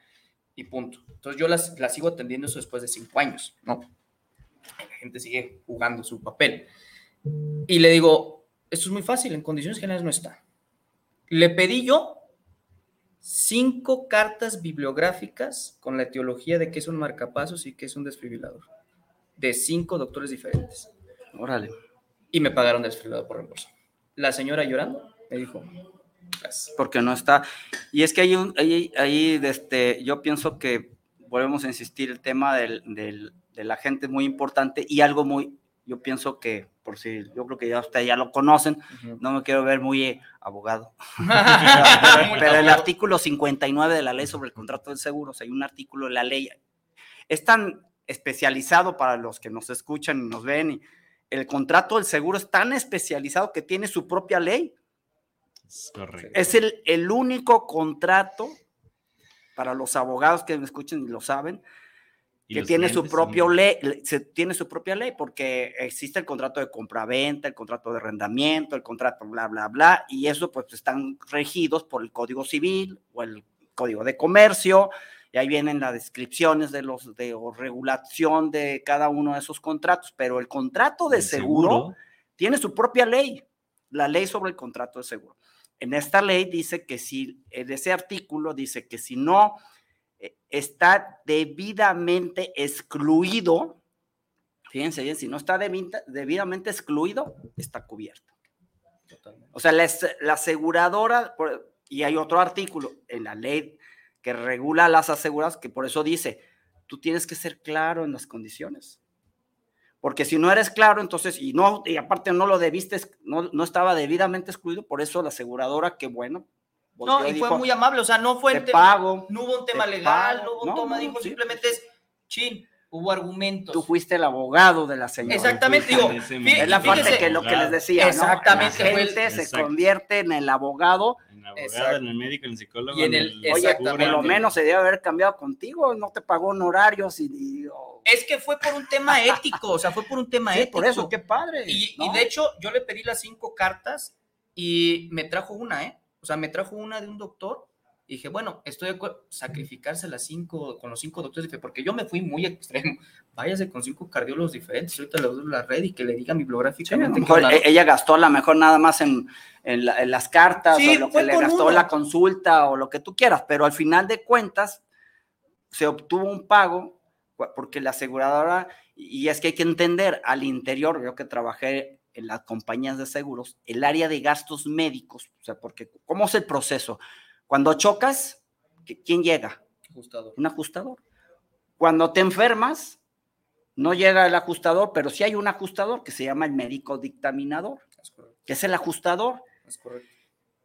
y punto. Entonces yo las, las sigo atendiendo eso después de cinco años, ¿no? La gente sigue jugando su papel. Y le digo, esto es muy fácil, en condiciones generales no está. Le pedí yo cinco cartas bibliográficas con la etiología de qué es un marcapasos y qué es un desfibrilador, de cinco doctores diferentes. Órale. Y me pagaron desfibrilador por reembolso. La señora llorando me dijo, porque no está. Y es que hay un, ahí, ahí este, yo pienso que volvemos a insistir, el tema del, del, de la gente es muy importante y algo muy, yo pienso que, por si yo creo que ya ustedes ya lo conocen, uh -huh. no me quiero ver muy eh, abogado, pero, pero, el artículo 59 de la ley sobre el contrato de seguros, hay un artículo de la ley, es tan especializado para los que nos escuchan y nos ven, y el contrato del seguro es tan especializado que tiene su propia ley. Correcto. Es el, el único contrato para los abogados que me escuchen y lo saben, que tiene su propio ley, se, tiene su propia ley, porque existe el contrato de compraventa, el contrato de arrendamiento, el contrato bla, bla, bla, y eso pues están regidos por el Código Civil o el Código de Comercio, y ahí vienen las descripciones de los, de o regulación de cada uno de esos contratos, pero el contrato de seguro, seguro tiene su propia ley, la ley sobre el contrato de seguro. En esta ley dice que si, en ese artículo dice que si no está debidamente excluido, fíjense bien, si no está debidamente excluido, está cubierto. Totalmente. O sea, la, la aseguradora, y hay otro artículo en la ley que regula las aseguradoras, que por eso dice, tú tienes que ser claro en las condiciones. Porque si no eres claro, entonces, y no, y aparte no lo debiste, no, no estaba debidamente excluido, por eso la aseguradora, que bueno, no, y dijo, fue muy amable, o sea, no fue te pago, no hubo un tema legal, pago, no hubo un no, tema, no, dijo, sí, simplemente es chin, hubo argumentos. Tú fuiste el abogado de la señora. Exactamente, digo, es la parte fíjese, que lo que les decía, exactamente, ¿no? La gente se exacto. convierte en el abogado. En el abogado, exacto. en el médico, en el psicólogo. Y en el, el Oye, por lo menos se debe haber cambiado contigo, no te pagó honorarios y, y oh. Es que fue por un tema ético, o sea, fue por un tema sí, ético. por eso, qué padre. Y, ¿no? y de hecho, yo le pedí las cinco cartas y me trajo una, ¿eh? O sea, me trajo una de un doctor y dije, bueno, estoy de acuerdo, sacrificarse las cinco, con los cinco doctores, porque yo me fui muy extremo. Váyase con cinco cardiólogos diferentes, ahorita le doy la red y que le diga bibliográficamente. Sí, mejor, ella gastó a lo mejor nada más en, en, la, en las cartas, sí, o lo que le gastó uno. la consulta, o lo que tú quieras, pero al final de cuentas se obtuvo un pago, porque la aseguradora, y es que hay que entender, al interior, yo que trabajé en las compañías de seguros, el área de gastos médicos, o sea, porque ¿cómo es el proceso? Cuando chocas, ¿quién llega? Ajustador. Un ajustador. Cuando te enfermas, no llega el ajustador, pero sí hay un ajustador que se llama el médico dictaminador, es que es el ajustador. Es correcto.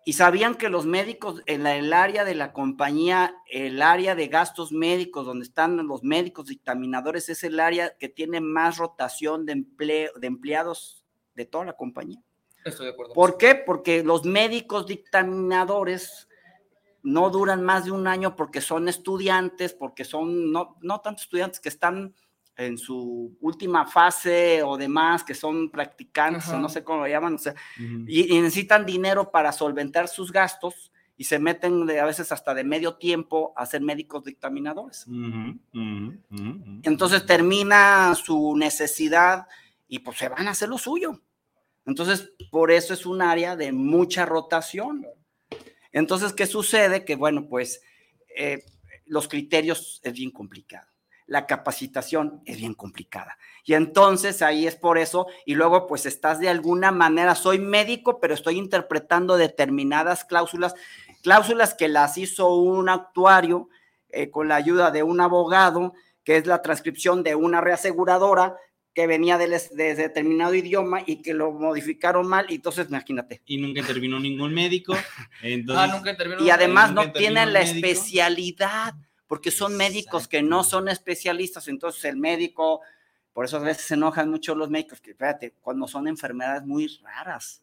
Y sabían que los médicos, en la, el área de la compañía, el área de gastos médicos, donde están los médicos dictaminadores, es el área que tiene más rotación de, empleo, de empleados de toda la compañía. Estoy de acuerdo. ¿Por qué? Porque los médicos dictaminadores no duran más de un año porque son estudiantes, porque son no, no tantos estudiantes que están en su última fase o demás, que son practicantes, o no sé cómo lo llaman, o sea, uh -huh. y, y, necesitan dinero para solventar sus gastos y se meten de, a veces hasta de medio tiempo a ser médicos dictaminadores. Uh -huh, uh -huh, Entonces termina su necesidad y pues se van a hacer lo suyo. Entonces, por eso es un área de mucha rotación. Entonces, ¿qué sucede? Que bueno, pues eh, los criterios es bien complicado. La capacitación es bien complicada. Y entonces ahí es por eso, y luego pues estás de alguna manera, soy médico, pero estoy interpretando determinadas cláusulas, cláusulas que las hizo un actuario eh, con la ayuda de un abogado, que es la transcripción de una reaseguradora que venía de, de, determinado idioma y que lo modificaron mal, y entonces imagínate. Y nunca intervino ningún médico. Entonces, ah, nunca intervino y además no tienen la médico. especialidad, porque son médicos que no son especialistas, entonces el médico, por eso a veces se enojan mucho los médicos, que fíjate, cuando son enfermedades muy raras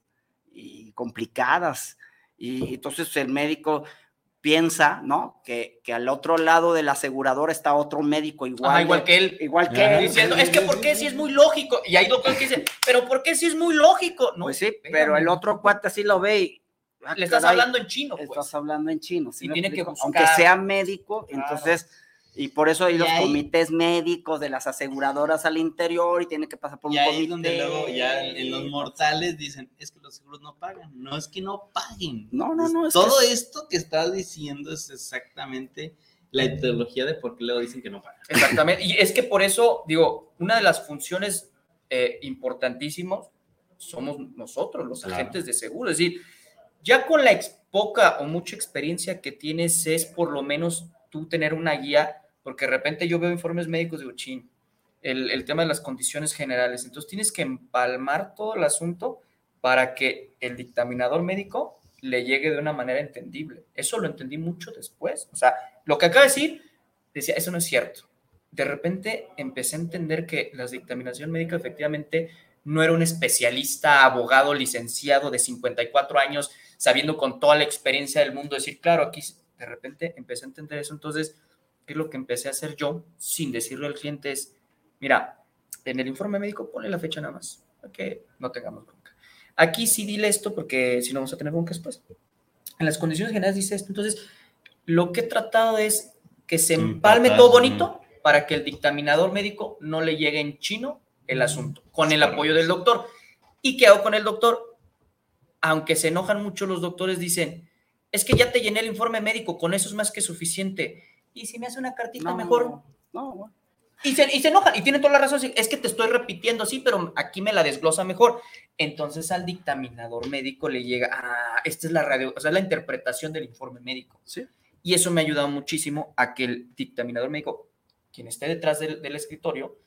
y complicadas, y entonces el médico piensa, ¿no? Que, que, al otro lado del asegurador está otro médico igual. Ah, igual que él. Igual que él. Diciendo, es que ¿por qué si es muy lógico? Y hay doctores que dicen, pero ¿por qué si es muy lógico? No, pues sí, pero el otro cuate sí lo ve y, ah, Le estás caray, hablando en chino. Pues. Estás hablando en chino. ¿sí y tiene que buscar. Aunque sea médico, claro. entonces y por eso hay y los ahí, comités médicos de las aseguradoras al interior y tiene que pasar por y un ahí comité. es donde luego ya en los mortales dicen, es que los seguros no pagan. No es que no paguen. No, no, no. Es Todo que... esto que estás diciendo es exactamente la ideología de por qué luego dicen que no pagan. Exactamente. Y es que por eso, digo, una de las funciones eh, importantísimos somos nosotros, los claro. agentes de seguro. Es decir, ya con la ex, poca o mucha experiencia que tienes es por lo menos tú tener una guía porque de repente yo veo informes médicos de Uchín, el, el, tema de las condiciones generales. Entonces tienes que empalmar todo el asunto para que el dictaminador médico le llegue de una manera entendible. Eso lo entendí mucho después. O sea, lo que acaba de decir, decía, eso no es cierto. De repente empecé a entender que la dictaminación médica efectivamente no era un especialista, abogado, licenciado de 54 años, sabiendo con toda la experiencia del mundo, decir, claro, aquí de repente empecé a entender eso. Entonces, ¿qué es lo que empecé a hacer yo sin decirle al cliente? Es, mira, en el informe médico ponle la fecha nada más, para que no tengamos bronca. Aquí sí dile esto porque si no vamos a tener bronca después. En las condiciones generales dice esto. Entonces, lo que he tratado es que se empalme todo bonito para que el dictaminador médico no le llegue en chino el asunto, con el apoyo del doctor. ¿Y qué hago con el doctor? Aunque se enojan mucho los doctores, dicen, es que ya te llené el informe médico, con eso es más que suficiente y si me hace una cartita no, mejor. No, bueno. Y se, y se enojan, y tiene toda la razón, es que te estoy repitiendo así, pero aquí me la desglosa mejor. Entonces al dictaminador médico le llega, ah, esta es la radio, o sea, la interpretación del informe médico. Sí. Y eso me ha ayudado muchísimo a que el dictaminador médico, quien esté detrás del, del escritorio,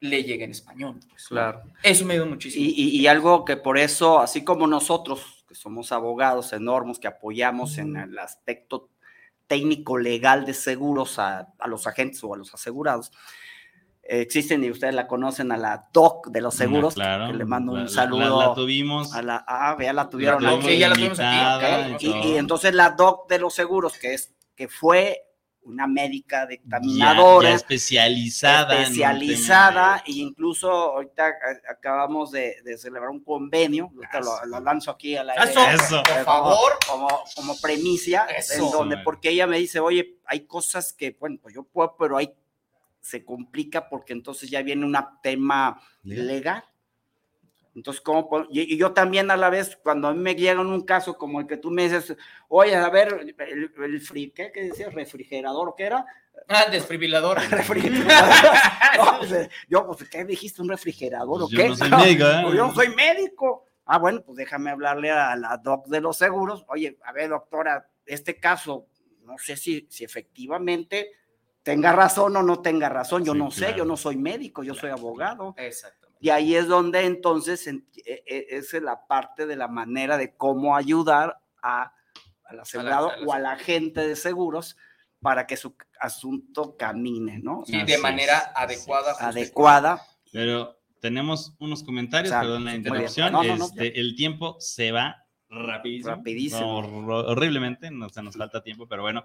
le llegue en español. Pues, claro. Eso me ayudó muchísimo. Y, y, y, algo que por eso, así como nosotros, que somos abogados enormes, que apoyamos en el aspecto técnico legal de seguros a, a, los agentes o a los asegurados. Eh, existen y ustedes la conocen a la DOC de los seguros, no, claro. que le mando un la, saludo. La, la, tuvimos. A la, ah, ya la tuvieron. La, okay, ya la tuvimos aquí. Y, y, y, entonces la DOC de los seguros, que es que fue una médica dictaminadora. Ya, ya especializada. Especializada, e incluso ahorita acabamos de, de celebrar un convenio, lo, lo, lanzo aquí a la Eso, Eso. por favor. Como, como, como premicia, Eso, en donde, porque ella me dice, oye, hay cosas que, bueno, pues yo puedo, pero hay, se complica porque entonces ya viene un tema legal. legal. Entonces, ¿cómo puedo? Y, y, yo también a la vez, cuando a mí me llegan un caso como el que tú me dices, oye, a ver, el, el free, ¿qué, ¿qué decías? ¿Refrigerador? ¿Qué era? Ah, desfibrilador. no, pues, yo, pues, ¿qué dijiste? ¿Un refrigerador o yo qué? No soy médico, ¿eh? Pues yo no soy médico. Ah, bueno, pues déjame hablarle a la doc de los seguros. Oye, a ver, doctora, este caso, no sé si, si efectivamente tenga razón o no tenga razón. Yo sí, no claro. sé, yo no soy médico, yo claro, soy abogado. Exacto. Y ahí es donde entonces e, es la parte de la manera de cómo ayudar a, al asegurado a la, a la, o a la gente de seguros para que su asunto camine, ¿no? Y de manera adecuada. Adecuada. Pero tenemos unos comentarios, Exacto. perdón la interrupción. No, no, no, este, el tiempo se va rapidísimo. Rapidísimo. horriblemente, no, se nos falta tiempo, pero bueno.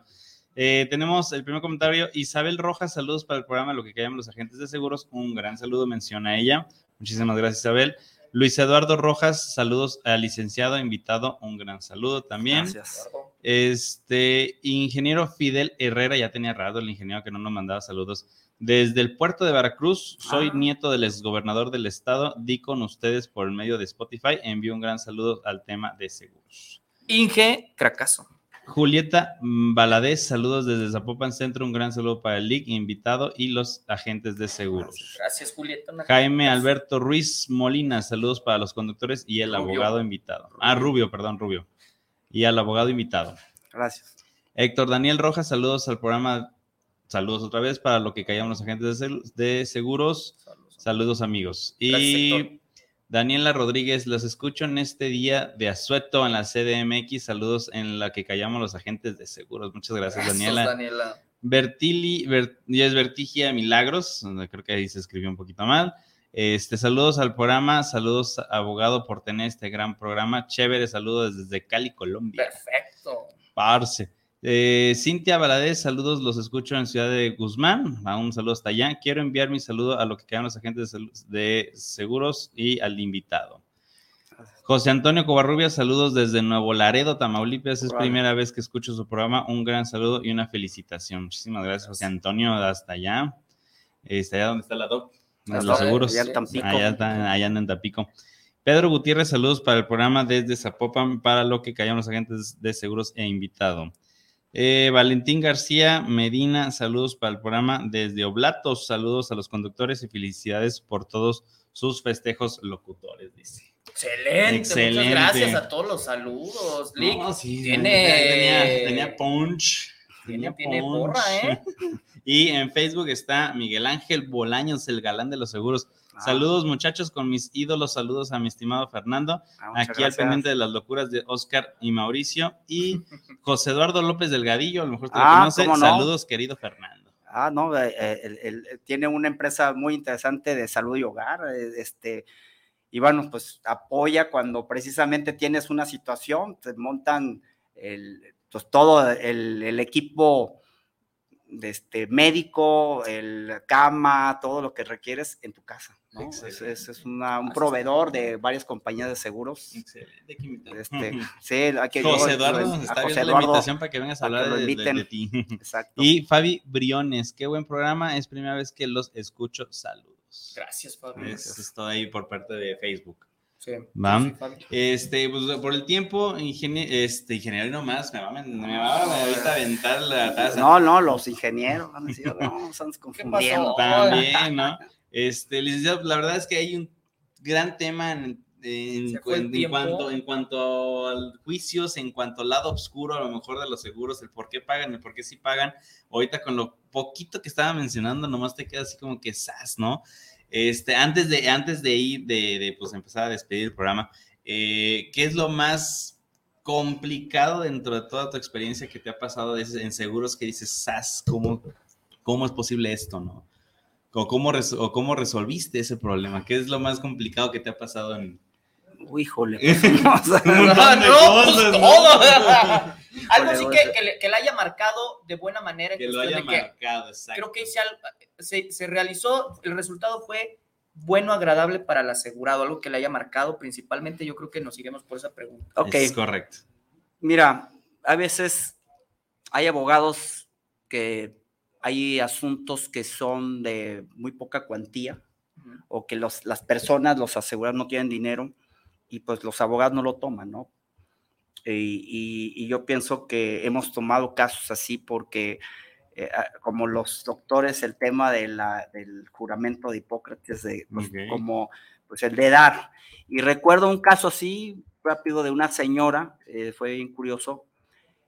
Eh, tenemos el primer comentario. Isabel Rojas, saludos para el programa Lo que callan los agentes de seguros. Un gran saludo, menciona ella. Muchísimas gracias, Isabel. Luis Eduardo Rojas, saludos al licenciado invitado. Un gran saludo también. Gracias. Este, ingeniero Fidel Herrera, ya tenía rato el ingeniero que no nos mandaba saludos. Desde el puerto de Veracruz, soy ah. nieto del exgobernador del estado. Di con ustedes por el medio de Spotify. Envío un gran saludo al tema de seguros. Inge Cracaso. Julieta Baladés, saludos desde Zapopan Centro, un gran saludo para el LIC, invitado y los agentes de seguros. Gracias, Julieta. Jaime Alberto Ruiz Molina, saludos para los conductores y el Rubio. abogado invitado. Rubio. Ah, Rubio, perdón, Rubio. Y al abogado invitado. Gracias. Héctor Daniel Rojas, saludos al programa saludos otra vez para lo que callamos los agentes de, seguros. Saludos, amigos. Y Daniela Rodríguez, los escucho en este día de asueto en la CDMX. Saludos en la que callamos los agentes de seguros. Muchas gracias, Daniela. Daniela. Bertili, y es Vertigia Milagros, creo que ahí se escribió un poquito mal. Este, saludos al programa, saludos abogado por tener este gran programa. Chévere, saludos desde Cali, Colombia. Perfecto. Parce. Eh, Cintia Valadez, saludos, los escucho en Ciudad de Guzmán. Un saludo hasta allá. Quiero enviar mi saludo a lo que quedan los agentes de seguros y al invitado. José Antonio Covarrubias, saludos desde Nuevo Laredo, Tamaulipas. Es primera vez que escucho su programa. Un gran saludo y una felicitación. Muchísimas gracias, José Antonio, hasta allá. Está allá donde está la DOC, los seguros. Allá, en allá, está, allá en Tampico. Pedro Gutiérrez, saludos para el programa desde Zapopan, para lo que callaron los agentes de seguros e invitado. Eh, Valentín García Medina, saludos para el programa desde Oblatos, saludos a los conductores y felicidades por todos sus festejos locutores, dice. Excelente, Excelente. muchas gracias a todos los saludos. Lick, tiene... Tenía, punch. Tiene, porra, ¿eh? y en Facebook está Miguel Ángel Bolaños, el galán de los seguros. Ah. Saludos muchachos con mis ídolos, saludos a mi estimado Fernando, ah, aquí al pendiente de las locuras de Oscar y Mauricio y José Eduardo López Delgadillo, a lo mejor te lo ah, conoce. Saludos querido Fernando. Ah, no, eh, eh, tiene una empresa muy interesante de salud y hogar, eh, este, y bueno, pues apoya cuando precisamente tienes una situación, te montan el, pues todo el, el equipo de este médico, el cama, todo lo que requieres en tu casa. Es, es, un proveedor de varias compañías de seguros. Excelente. Este, sí, aquí, José Eduardo está viendo la invitación para que vengas a hablar de, ti. Exacto. Y Fabi Briones, qué buen programa. Es primera vez que los escucho. Saludos. Gracias, Fabi. Estoy ahí por parte de Facebook. Sí, este, pues por el tiempo, este, ingeniero nomás, me va, me, me va a aventar la taza. No, no, los ingenieros van a decir, no, estamos confundiendo. También, ¿no? Este, licenciado, la verdad es que hay un gran tema en, en, cuanto, en cuanto a juicios, en cuanto al lado oscuro, a lo mejor de los seguros, el por qué pagan, el por qué sí pagan. Ahorita con lo poquito que estaba mencionando, nomás te queda así como que sas, ¿no? Este, antes de, antes de ir, de, pues, empezar a despedir el programa, eh, ¿qué es lo más complicado dentro de toda tu experiencia que te ha pasado en seguros que dices, SAS, ¿cómo, cómo es posible esto, no? O cómo, o cómo resolviste ese problema? ¿Qué es lo más complicado que te ha pasado en, Uy, híjole. Algo sí que, que, le, que, haya marcado de buena manera. Que lo haya marcado, exacto. Creo que se, se, realizó, el resultado fue bueno, agradable para el asegurado, algo que le haya marcado principalmente. Yo creo que nos iremos por esa pregunta. Ok. Es correcto. Mira, a veces hay abogados que hay asuntos que son de muy poca cuantía o que los, las personas, los asegurados no tienen dinero y pues los abogados no lo toman, ¿no? Y, yo pienso que hemos tomado casos así porque, eh, ah, como los doctores, el tema de la, del juramento de Hipócrates, de, pues, como pues el de dar. Y recuerdo un caso así, rápido, de una señora, eh, fue bien curioso.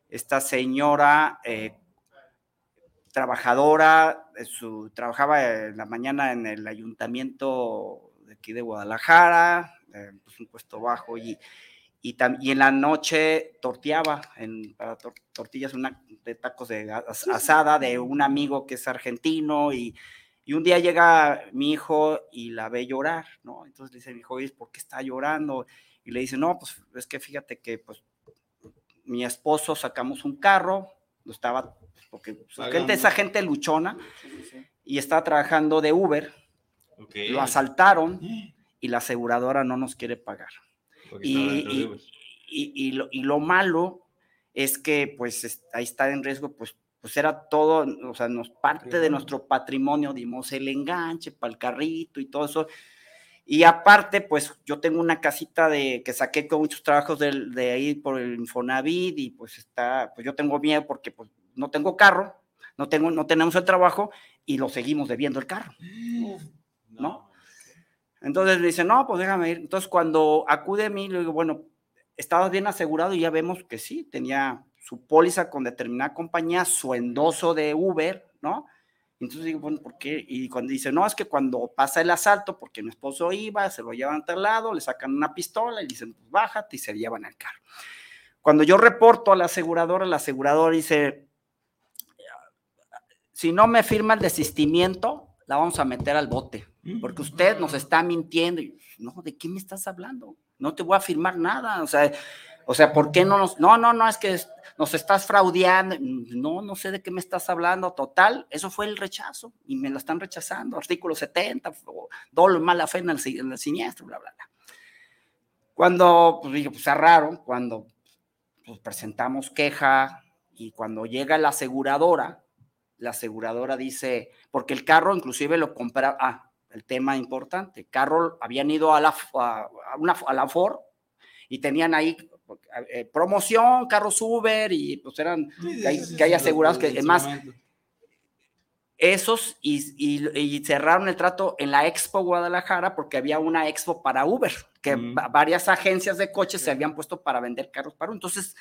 Esta señora, eh, trabajadora, su, trabajaba en la mañana en el ayuntamiento de aquí de Guadalajara, eh, pues un puesto bajo y, y, y, en la noche torteaba en, para tortillas una, de tacos de asada de un amigo que es argentino y, y, un día llega mi hijo y la ve llorar, ¿no? Entonces le dice mi hijo, ¿por qué está llorando? Y le dice, no, pues es que fíjate que pues mi esposo sacamos un carro, lo estaba, porque pues, gente, esa gente luchona, y estaba trabajando de Uber, lo asaltaron y la aseguradora no nos quiere pagar. Y, y, lo, y, lo, malo es que pues ahí está en riesgo, pues, pues era todo, o sea, nos parte de nuestro patrimonio, dimos el enganche para el carrito y todo eso. Y aparte, pues yo tengo una casita de que saqué con muchos trabajos de, de ahí por el Infonavit y pues está, pues yo tengo miedo porque pues no tengo carro, no, tengo, no tenemos el trabajo y lo seguimos debiendo el carro. ¿No? Entonces le dice, no, pues déjame ir. Entonces cuando acude a mí, le digo, bueno, estabas bien asegurado y ya vemos que sí, tenía su póliza con determinada compañía, su endoso de Uber, ¿no? Entonces digo, bueno, ¿por qué? Y cuando dice, no, es que cuando pasa el asalto, porque mi esposo iba, se lo llevan a tal lado, le sacan una pistola y dicen, pues bájate y se llevan al carro. Cuando yo reporto a la aseguradora, la aseguradora dice, si no me firma el desistimiento, la vamos a meter al bote, porque usted nos está mintiendo. Y, no, ¿de qué me estás hablando? No te voy a firmar nada. O sea, o sea, ¿por qué no nos.? No, no, no, es que nos estás fraudeando. No, no sé de qué me estás hablando. Total, eso fue el rechazo y me lo están rechazando. Artículo 70, dolo mala fe en el, siniestro, bla, bla, bla. Cuando, pues dije, pues cerraron, cuando pues, presentamos queja y cuando llega la aseguradora, la aseguradora dice, porque el carro inclusive lo compra, ah, el tema importante, carro habían ido a la, a, una, a la Ford y tenían ahí eh, promoción, carros Uber y pues eran, que hay, que hay asegurados que además esos y, y, cerraron el trato en la Expo Guadalajara porque había una Expo para Uber, que varias agencias de coches se habían puesto para vender carros para Uber. Entonces,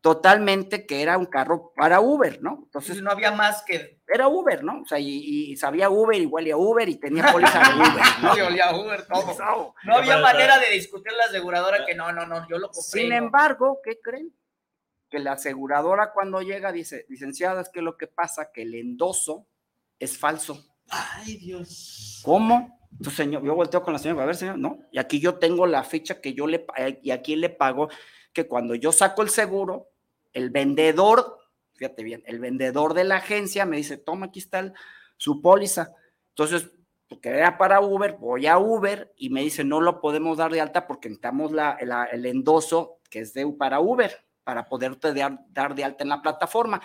totalmente que era un carro para Uber, ¿no? Entonces no había más que era Uber, ¿no? O sea, y, sabía Uber y huele a Uber y tenía póliza de Uber, ¿no? Y olía a Uber todo. No, había manera de discutir la aseguradora que no, no, no, yo lo compré. Sin embargo, ¿qué creen? Que la aseguradora cuando llega dice, licenciada, es que lo que pasa que el endoso es falso. Ay, Dios. ¿Cómo? Entonces, señor, yo volteo con la señora, a ver, señor, no, y aquí yo tengo la fecha que yo le, y aquí le pago que cuando yo saco el seguro, el vendedor, fíjate bien, el vendedor de la agencia me dice, toma, aquí está su póliza. Entonces, porque era para Uber, voy a Uber y me dice, no lo podemos dar de alta porque necesitamos la, el endoso que es de para Uber, para poderte dar, de alta en la plataforma.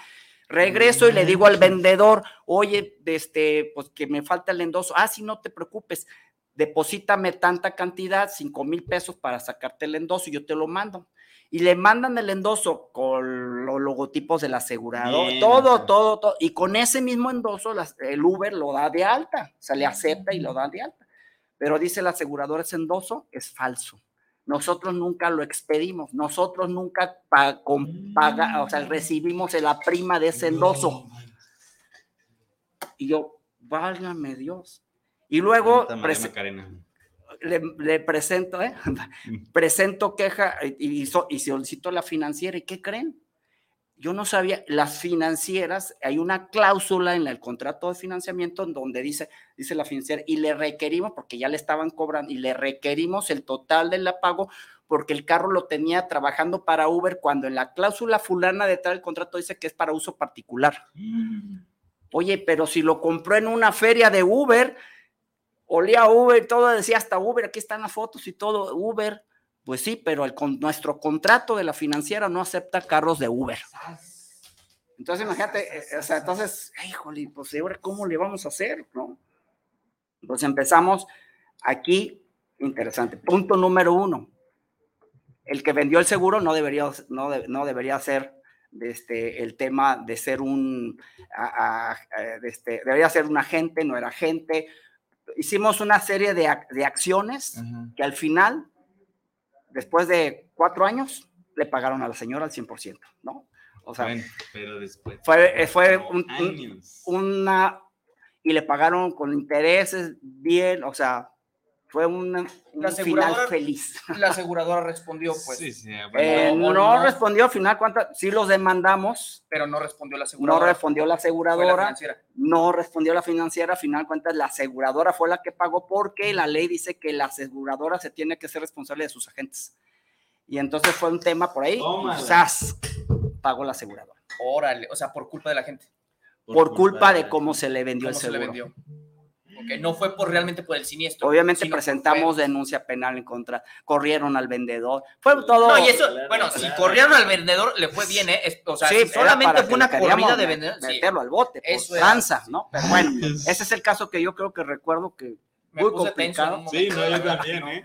Regreso y le digo al vendedor, oye, este, pues que me falta el endoso. Ah, sí, no te preocupes, deposítame tanta cantidad, cinco mil pesos para sacarte el endoso y yo te lo mando y le mandan el endoso con los logotipos del asegurador, todo, todo, todo. Y con ese mismo endoso, el Uber lo da de alta, o sea, le acepta y lo da de alta. Pero dice el asegurador, ese endoso es falso. Nosotros nunca lo expedimos, nosotros nunca paga, o sea, recibimos la prima de ese endoso. Y yo, válgame Dios. Y luego le, presento, ¿eh? presento queja y, y, solicito la financiera. ¿Y qué creen? Yo no sabía, las financieras, hay una cláusula en el contrato de financiamiento en donde dice, dice la financiera, y le requerimos, porque ya le estaban cobrando, y le requerimos el total del pago porque el carro lo tenía trabajando para Uber cuando en la cláusula fulana detrás del contrato dice que es para uso particular. Mm. Oye, pero si lo compró en una feria de Uber, olía Uber, todo decía hasta Uber, aquí están las fotos y todo, Uber. Pues sí, pero nuestro contrato de la financiera no acepta carros de Uber. Entonces, imagínate, eh, o sea, entonces, híjole, pues ahora cómo le vamos a hacer, ¿no? Pues empezamos aquí, interesante. Punto número uno. El que vendió el seguro no debería, no, no debería ser este, el tema de ser un, este, debería ser un agente, no era agente, hicimos una serie de, de acciones que al final, después de cuatro años, le pagaron a la señora al 100%, ¿no? O sea, pero después. Fue, eh, fue una. Y le pagaron con intereses bien, o sea, fue un final feliz. La aseguradora respondió, pues. Sí, sí, eh, no, respondió al final, ¿cuántas? Sí los demandamos. Pero no respondió la aseguradora. No respondió la aseguradora. no respondió la financiera, al final cuentas, la aseguradora fue la que pagó porque la ley dice que la aseguradora se tiene que ser responsable de sus agentes. Y entonces fue un tema por ahí. quizás pagó la aseguradora. Órale, o sea, por culpa de la gente. Por, culpa, de, cómo se le vendió el seguro. Se le vendió que no fue por realmente por el siniestro. Obviamente presentamos denuncia penal en contra, corrieron al vendedor, fue todo. No, y eso, bueno, si corrieron al vendedor le fue bien, ¿eh? O sea, sí, solamente fue una corrida de vendedor. Meterlo al bote, eso cansa, ¿no? Pero bueno, ese es el caso que yo creo que recuerdo que muy complicado. sí, no, yo también, ¿eh?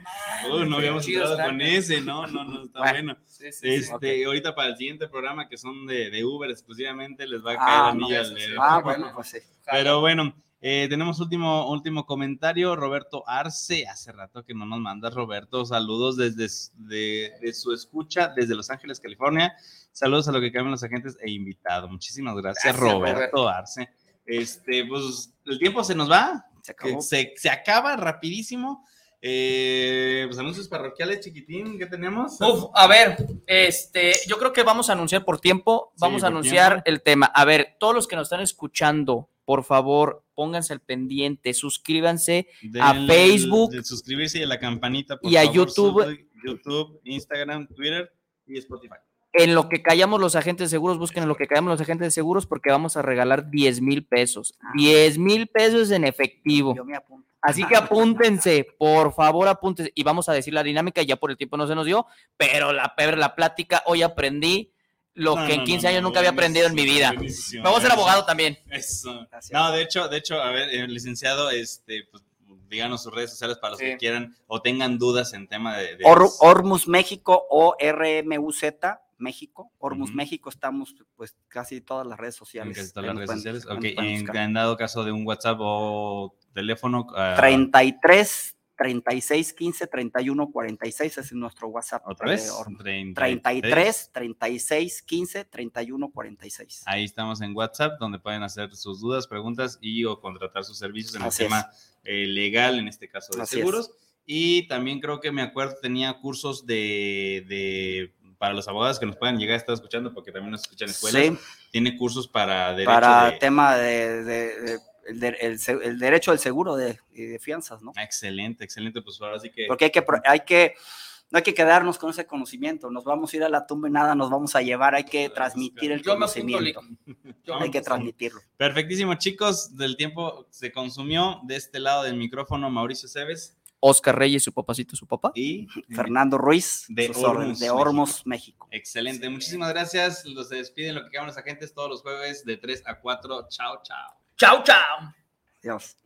no habíamos entrado con ese, no, no, no, está bueno. este, Ahorita para el siguiente programa que son de, de Uber exclusivamente les va a caer ah, anillo al dedo. Ah, bueno, pues sí. Pero bueno, eh, tenemos último, último comentario, Roberto Arce, hace rato que no nos manda Roberto, saludos desde de, su escucha desde Los Ángeles, California, saludos a lo que cambian los agentes e invitado, muchísimas gracias, Roberto, Arce, Este, pues el tiempo se nos va. Se acabó. Se, se acaba rapidísimo. Eh, pues anuncios parroquiales, chiquitín, ¿qué tenemos? Uf, a ver, este, yo creo que vamos a anunciar por tiempo, Sí, vamos a anunciar tiempo. el tema. A ver, todos los que nos están escuchando, por favor, pónganse al pendiente, suscríbanse a Facebook de suscribirse y a la campanita. por y a YouTube. YouTube, Instagram, Twitter y Spotify. en lo que callamos los agentes de seguros, busquen en lo que callamos los agentes de seguros porque vamos a regalar 10 mil pesos. 10 mil pesos en efectivo. Yo me apunto. Así que apúntense, por favor, apúntense. Y vamos a decir la dinámica, ya por el tiempo no se nos dio, pero la, pero la plática, hoy aprendí lo No, que en no, 15 no, años no, nunca había aprendido en mi vida. voy a ser abogado también. Eso. Gracias. No, de hecho, de hecho, a ver, eh, licenciado, este, pues, díganos sus redes sociales para los que quieran o tengan dudas en tema de. de- Or- Ormus México o RMUZ México. Ormus Ujú. México estamos pues casi todas las redes en sociales. casi todas las redes pueden- sociales. Ok, en, en dado caso de un WhatsApp o teléfono. ah, 33 36 15 31 46 ese es nuestro WhatsApp. Otra de vez. Ormus. 33. 33 36 15 31 46. Ahí estamos en WhatsApp, donde pueden hacer sus dudas, preguntas y o contratar sus servicios en Así el tema eh, legal, en este caso de Así es. seguros. Y también creo que me acuerdo, tenía cursos de, de- para los abogados que nos puedan llegar a estar escuchando, porque también nos escuchan en escuelas. Sí, Tiene cursos para derecho para de- tema de, de- de- el, de- el se- el derecho del seguro de, de fianzas, ¿no? Excelente, excelente. Pues ahora sí que. Porque hay que, pro- hay que, no hay que quedarnos con ese conocimiento, nos vamos a ir a la tumba y nada nos vamos a llevar, hay que transmitir el Yo conocimiento, Yo hay que transmitirlo. Perfectísimo, chicos. Del tiempo se consumió. De este lado del micrófono, Mauricio Cebes Oscar Reyes, su papacito, su papá. y Fernando Ruiz, De Hormos, México. Excelente, muchísimas gracias. Los se despiden lo que quedan los agentes todos los jueves de 3 a 4. Chao, chao. Chao, chao. Dios.